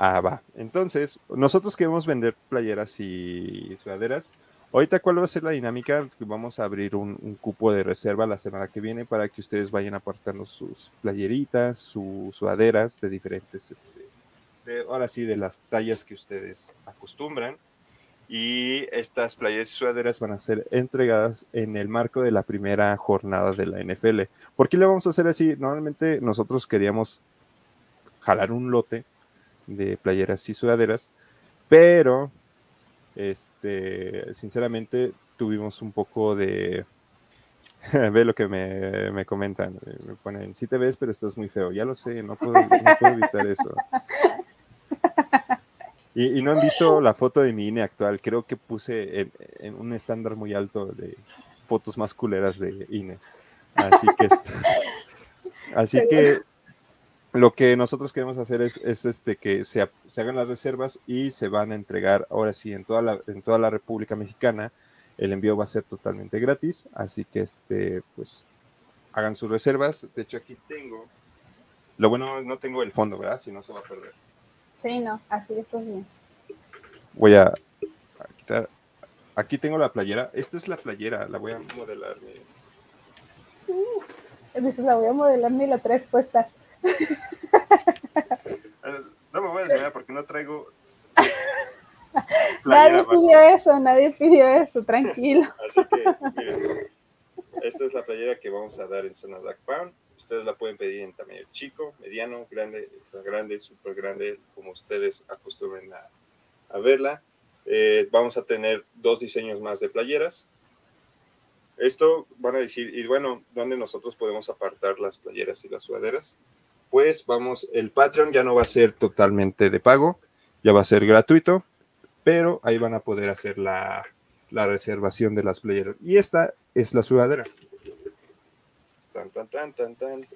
Ah, va. Entonces, nosotros queremos vender playeras y sudaderas. Ahorita, ¿cuál va a ser la dinámica? Vamos a abrir un, cupo de reserva la semana que viene para que ustedes vayan apartando sus playeritas, sus sudaderas de diferentes este, ahora sí, de las tallas que ustedes acostumbran. Y estas playas y sudaderas van a ser entregadas en el marco de la primera jornada de la NFL. ¿Por qué le vamos a hacer así? Normalmente nosotros queríamos jalar un lote de playeras y sudaderas, pero este, sinceramente tuvimos un poco de, Ve lo que me, me, comentan. Me ponen, sí te ves, pero estás muy feo. Ya lo sé, no puedo, no puedo evitar eso. Y, no han visto la foto de mi INE actual. Creo que puse en, un estándar muy alto de fotos más culeras de INES. Así que, así que lo que nosotros queremos hacer es, este, que se, se, hagan las reservas y se van a entregar ahora sí en toda, la, en toda la República Mexicana. El envío va a ser totalmente gratis, así que este, pues hagan sus reservas. De hecho, aquí tengo. Lo bueno no tengo el fondo, ¿verdad? Si no se va a perder. Sí, no, así después bien. Voy a, quitar. Aquí tengo la playera. Esta es la playera, la voy a modelar. Uh, la voy a modelar ni la tres puesta. No me voy a desmayar porque no traigo nadie pidió eso, nadie pidió eso, tranquilo. Así que, miren, esta es la playera que vamos a dar en zona Dark Pound. Ustedes la pueden pedir en tamaño chico, mediano, grande, extra grande, súper grande, como ustedes acostumbren a, a verla. Eh, vamos a tener dos diseños más de playeras. Esto van a decir, y bueno, ¿dónde nosotros podemos apartar las playeras y las sudaderas? Pues vamos, el Patreon ya no va a ser totalmente de pago, ya va a ser gratuito, pero ahí van a poder hacer la, la reservación de las playeras. Y esta es la sudadera. Tan, tan, tan, tan, tan.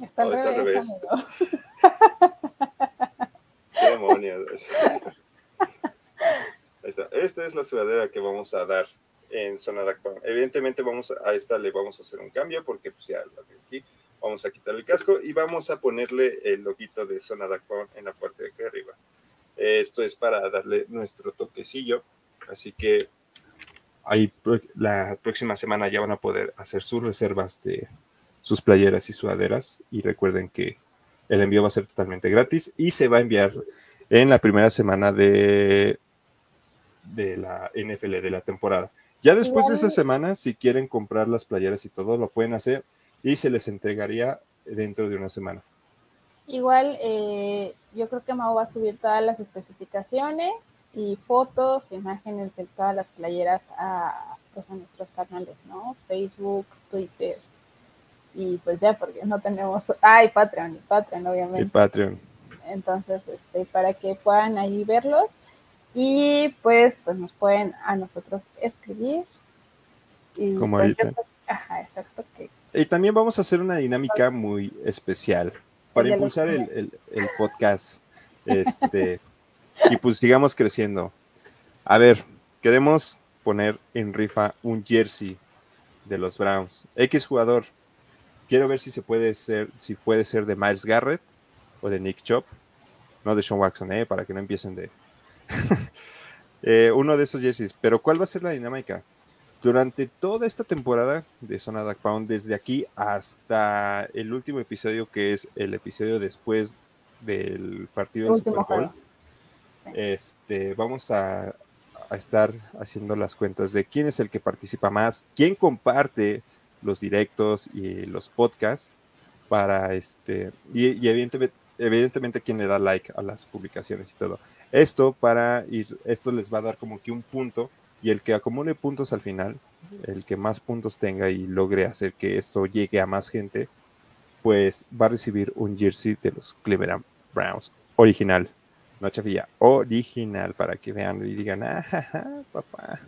Está al está al revés, revés. ¿Qué demonios? Está. Esta es la sudadera que vamos a dar en zona de Aquaman. Evidentemente vamos a, a esta le vamos a hacer un cambio porque pues ya la de aquí vamos a quitar el casco y vamos a ponerle el loguito de zona de Aquaman en la parte de aquí arriba. Esto es para darle nuestro toquecillo, así que ahí la próxima semana ya van a poder hacer sus reservas de sus playeras y sudaderas y recuerden que el envío va a ser totalmente gratis y se va a enviar en la primera semana de, de la NFL de la temporada. Ya después de esa semana, si quieren comprar las playeras y todo, lo pueden hacer y se les entregaría dentro de una semana. Igual, eh, yo creo que Mau va a subir todas las especificaciones y fotos, imágenes de todas las playeras a, pues, a nuestros canales, ¿no? Facebook, Twitter. Y pues ya, porque no tenemos. Ah, y Patreon, y Patreon, obviamente. Patreon. Entonces, este, para que puedan ahí verlos. Y pues, pues nos pueden a nosotros escribir. Y, Como pues, ahorita. ajá, exacto. Que, Y también vamos a hacer una dinámica muy especial para impulsar el, el- el podcast este, y pues sigamos creciendo. A ver, queremos poner en rifa un jersey de los Browns. X jugador. Quiero ver si se puede ser, si puede ser de Miles Garrett o de Nick Chop, no de Sean Watson, eh, para que no empiecen de Eh, uno de esos jerseys. Pero ¿cuál va a ser la dinámica? Durante toda esta temporada de Zona Dark Pound, desde aquí hasta el último episodio, que es el episodio después del partido del Super Bowl, juego. Este, vamos a, estar haciendo las cuentas de quién es el que participa más, quién comparte los directos y los podcasts para este, y, y evidentemente, evidentemente quién le da like a las publicaciones y todo. Esto para ir, esto les va a dar como que un punto y el que acumule puntos al final, el que más puntos tenga y logre hacer que esto llegue a más gente, pues va a recibir un jersey de los Cleveland Browns original. No chafilla, original para que vean y digan, ah, jaja, papá.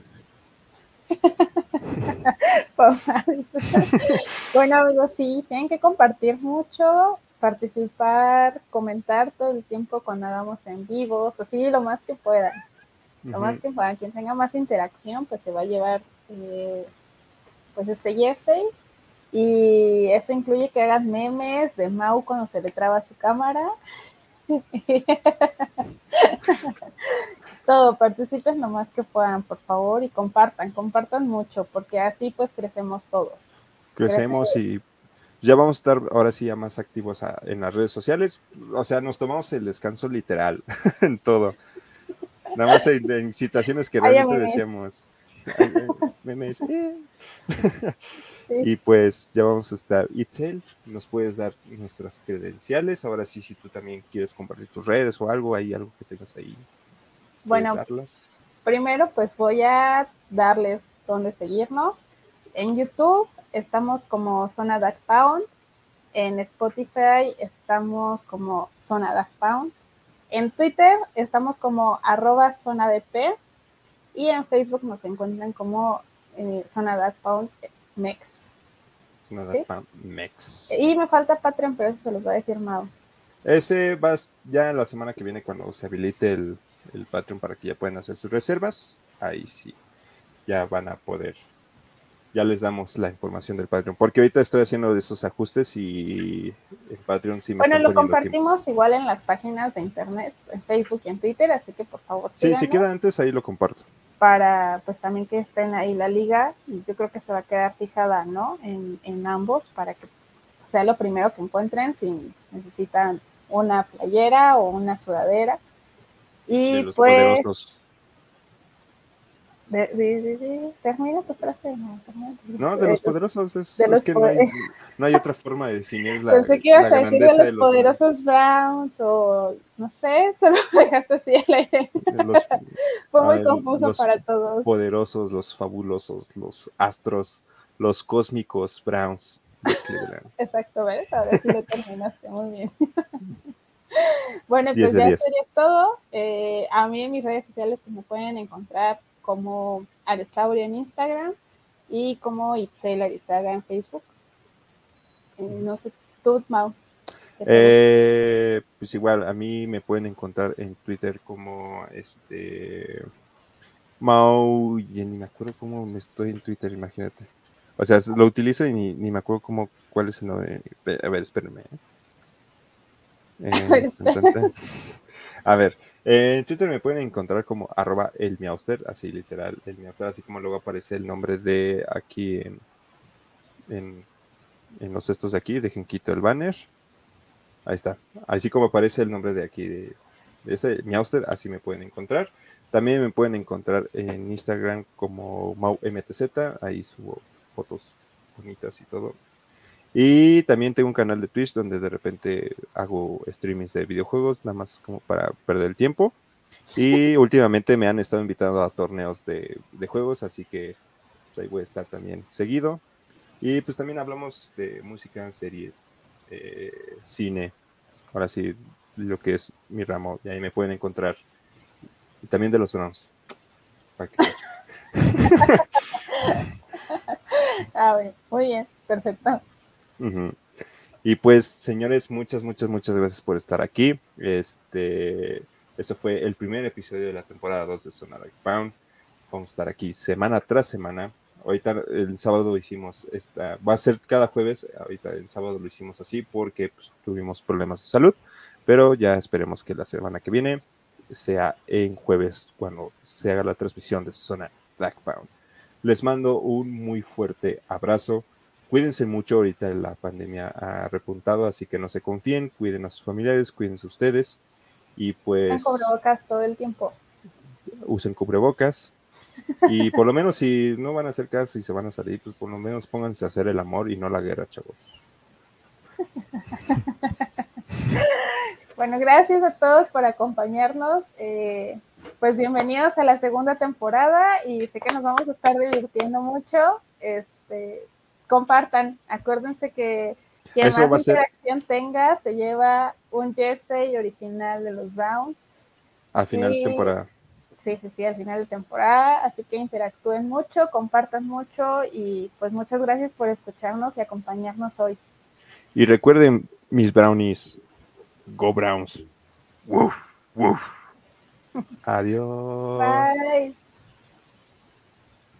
bueno, amigos, sí, tienen que compartir mucho, participar, comentar todo el tiempo cuando hagamos en vivos, así lo más que puedan. Lo más que puedan. Quien tenga más interacción, pues se va a llevar eh, pues este jersey. Y eso incluye que hagan memes de Mau cuando se le traba su cámara. Todo, participen lo más que puedan, por favor, y compartan, compartan mucho, porque así pues crecemos todos. Crecemos y ya vamos a estar ahora sí ya más activos a- en las redes sociales. O sea, nos tomamos el descanso literal en todo. Nada más en, en situaciones que realmente decíamos. "Ay, ay, memes, eh". Y pues ya vamos a estar. Itzel, nos puedes dar nuestras credenciales. Ahora sí, si tú también quieres compartir tus redes o algo, hay algo que tengas ahí. ¿puedes Bueno, darlas? primero pues voy a darles donde seguirnos. En YouTube estamos como Zona Dark Pound. En Spotify estamos como Zona Dark Pound. En Twitter estamos como arroba Zona DP. Y en Facebook nos encuentran como eh, Zona Dark Pound Mex. Y me falta Patreon, pero eso se los va a decir Mau. Ese va ya la semana que viene cuando se habilite el, el Patreon para que ya puedan hacer sus reservas. Ahí sí, ya van a poder. Ya les damos la información del Patreon. Porque ahorita estoy haciendo esos ajustes y el Patreon sí me Bueno, lo compartimos igual en las páginas de internet, en Facebook y en Twitter, así que por favor Sí, si queda antes, ahí lo comparto. Para pues también que estén ahí la liga y yo creo que se va a quedar fijada, ¿no? En, en ambos para que sea lo primero que encuentren si necesitan una playera o una sudadera Y de los pues, poderosos. De, de, de, termina tu frase. No, termina tu No, frase. de los Eh, poderosos es, de es los que no hay, no hay otra forma de definir la, Pensé que ibas a decir de los, de los, poderosos Browns o no sé, solo me dejaste así aire. los Fue muy confuso los- para todos. poderosos, los fabulosos, los astros, los cósmicos Browns de Cleveland. Exacto, ¿ves? Ahora sí lo terminaste muy bien. bueno, pues ya sería todo. Eh, a mí en mis redes sociales pues, me pueden encontrar como Aresaurio en Instagram y como Itzel Arizaga en Facebook. Eh, no sé, tú, Mau. ¿qué te Eh, pues igual, a mí me pueden encontrar en Twitter como este Mau, y ni me acuerdo cómo me estoy en Twitter, imagínate. O sea, lo utilizo y ni, ni me acuerdo cómo, cuál es el nombre. A ver, espérenme. ¿eh? A ver, en Twitter me pueden encontrar como arroba el miauster, así literal, el miauster, así como luego aparece el nombre de aquí en, en, los estos de aquí, dejen quito el banner. Ahí está. Así como aparece el nombre de aquí de, de ese Miauster, así me pueden encontrar. También me pueden encontrar en Instagram como MaumTZ, ahí subo fotos bonitas y todo. Y también tengo un canal de Twitch donde de repente hago streamings de videojuegos, nada más como para perder el tiempo. Y últimamente me han estado invitando a torneos de, de juegos, así que pues, ahí voy a estar también seguido. Y pues también hablamos de música, series, eh, cine, ahora sí, lo que es mi ramo, y ahí me pueden encontrar. Y también de los Browns. Ah, muy bien, perfecto. Y pues, señores, muchas, muchas, muchas gracias por estar aquí. Este, eso fue el primer episodio de la temporada 2 de Dark Pound. Vamos a estar aquí semana tras semana. Ahorita el sábado hicimos esta, va a ser cada jueves, ahorita el sábado lo hicimos así porque pues, tuvimos problemas de salud, pero ya esperemos que la semana que viene sea en jueves cuando se haga la transmisión de Zona Black Pound. Les mando un muy fuerte abrazo. Cuídense mucho, ahorita la pandemia ha repuntado, así que no se confíen, cuiden a sus familiares, cuídense ustedes y pues Con cubrebocas todo el tiempo. usen cubrebocas. Y por lo menos si no van a hacer caso y se van a salir, pues por lo menos pónganse a hacer el amor y no la guerra, chavos. Bueno, gracias a todos por acompañarnos. Eh, pues bienvenidos a la segunda temporada y sé que nos vamos a estar divirtiendo mucho. Este, compartan, acuérdense que quien Eso más ser- interacción tenga se lleva un jersey original de los Browns. Al final de temporada. Sí, sí, sí, al final de temporada. Así que interactúen mucho, compartan mucho y pues muchas gracias por escucharnos y acompañarnos hoy. Y recuerden, mis brownies, go Browns. Woof, woof. Adiós. Bye.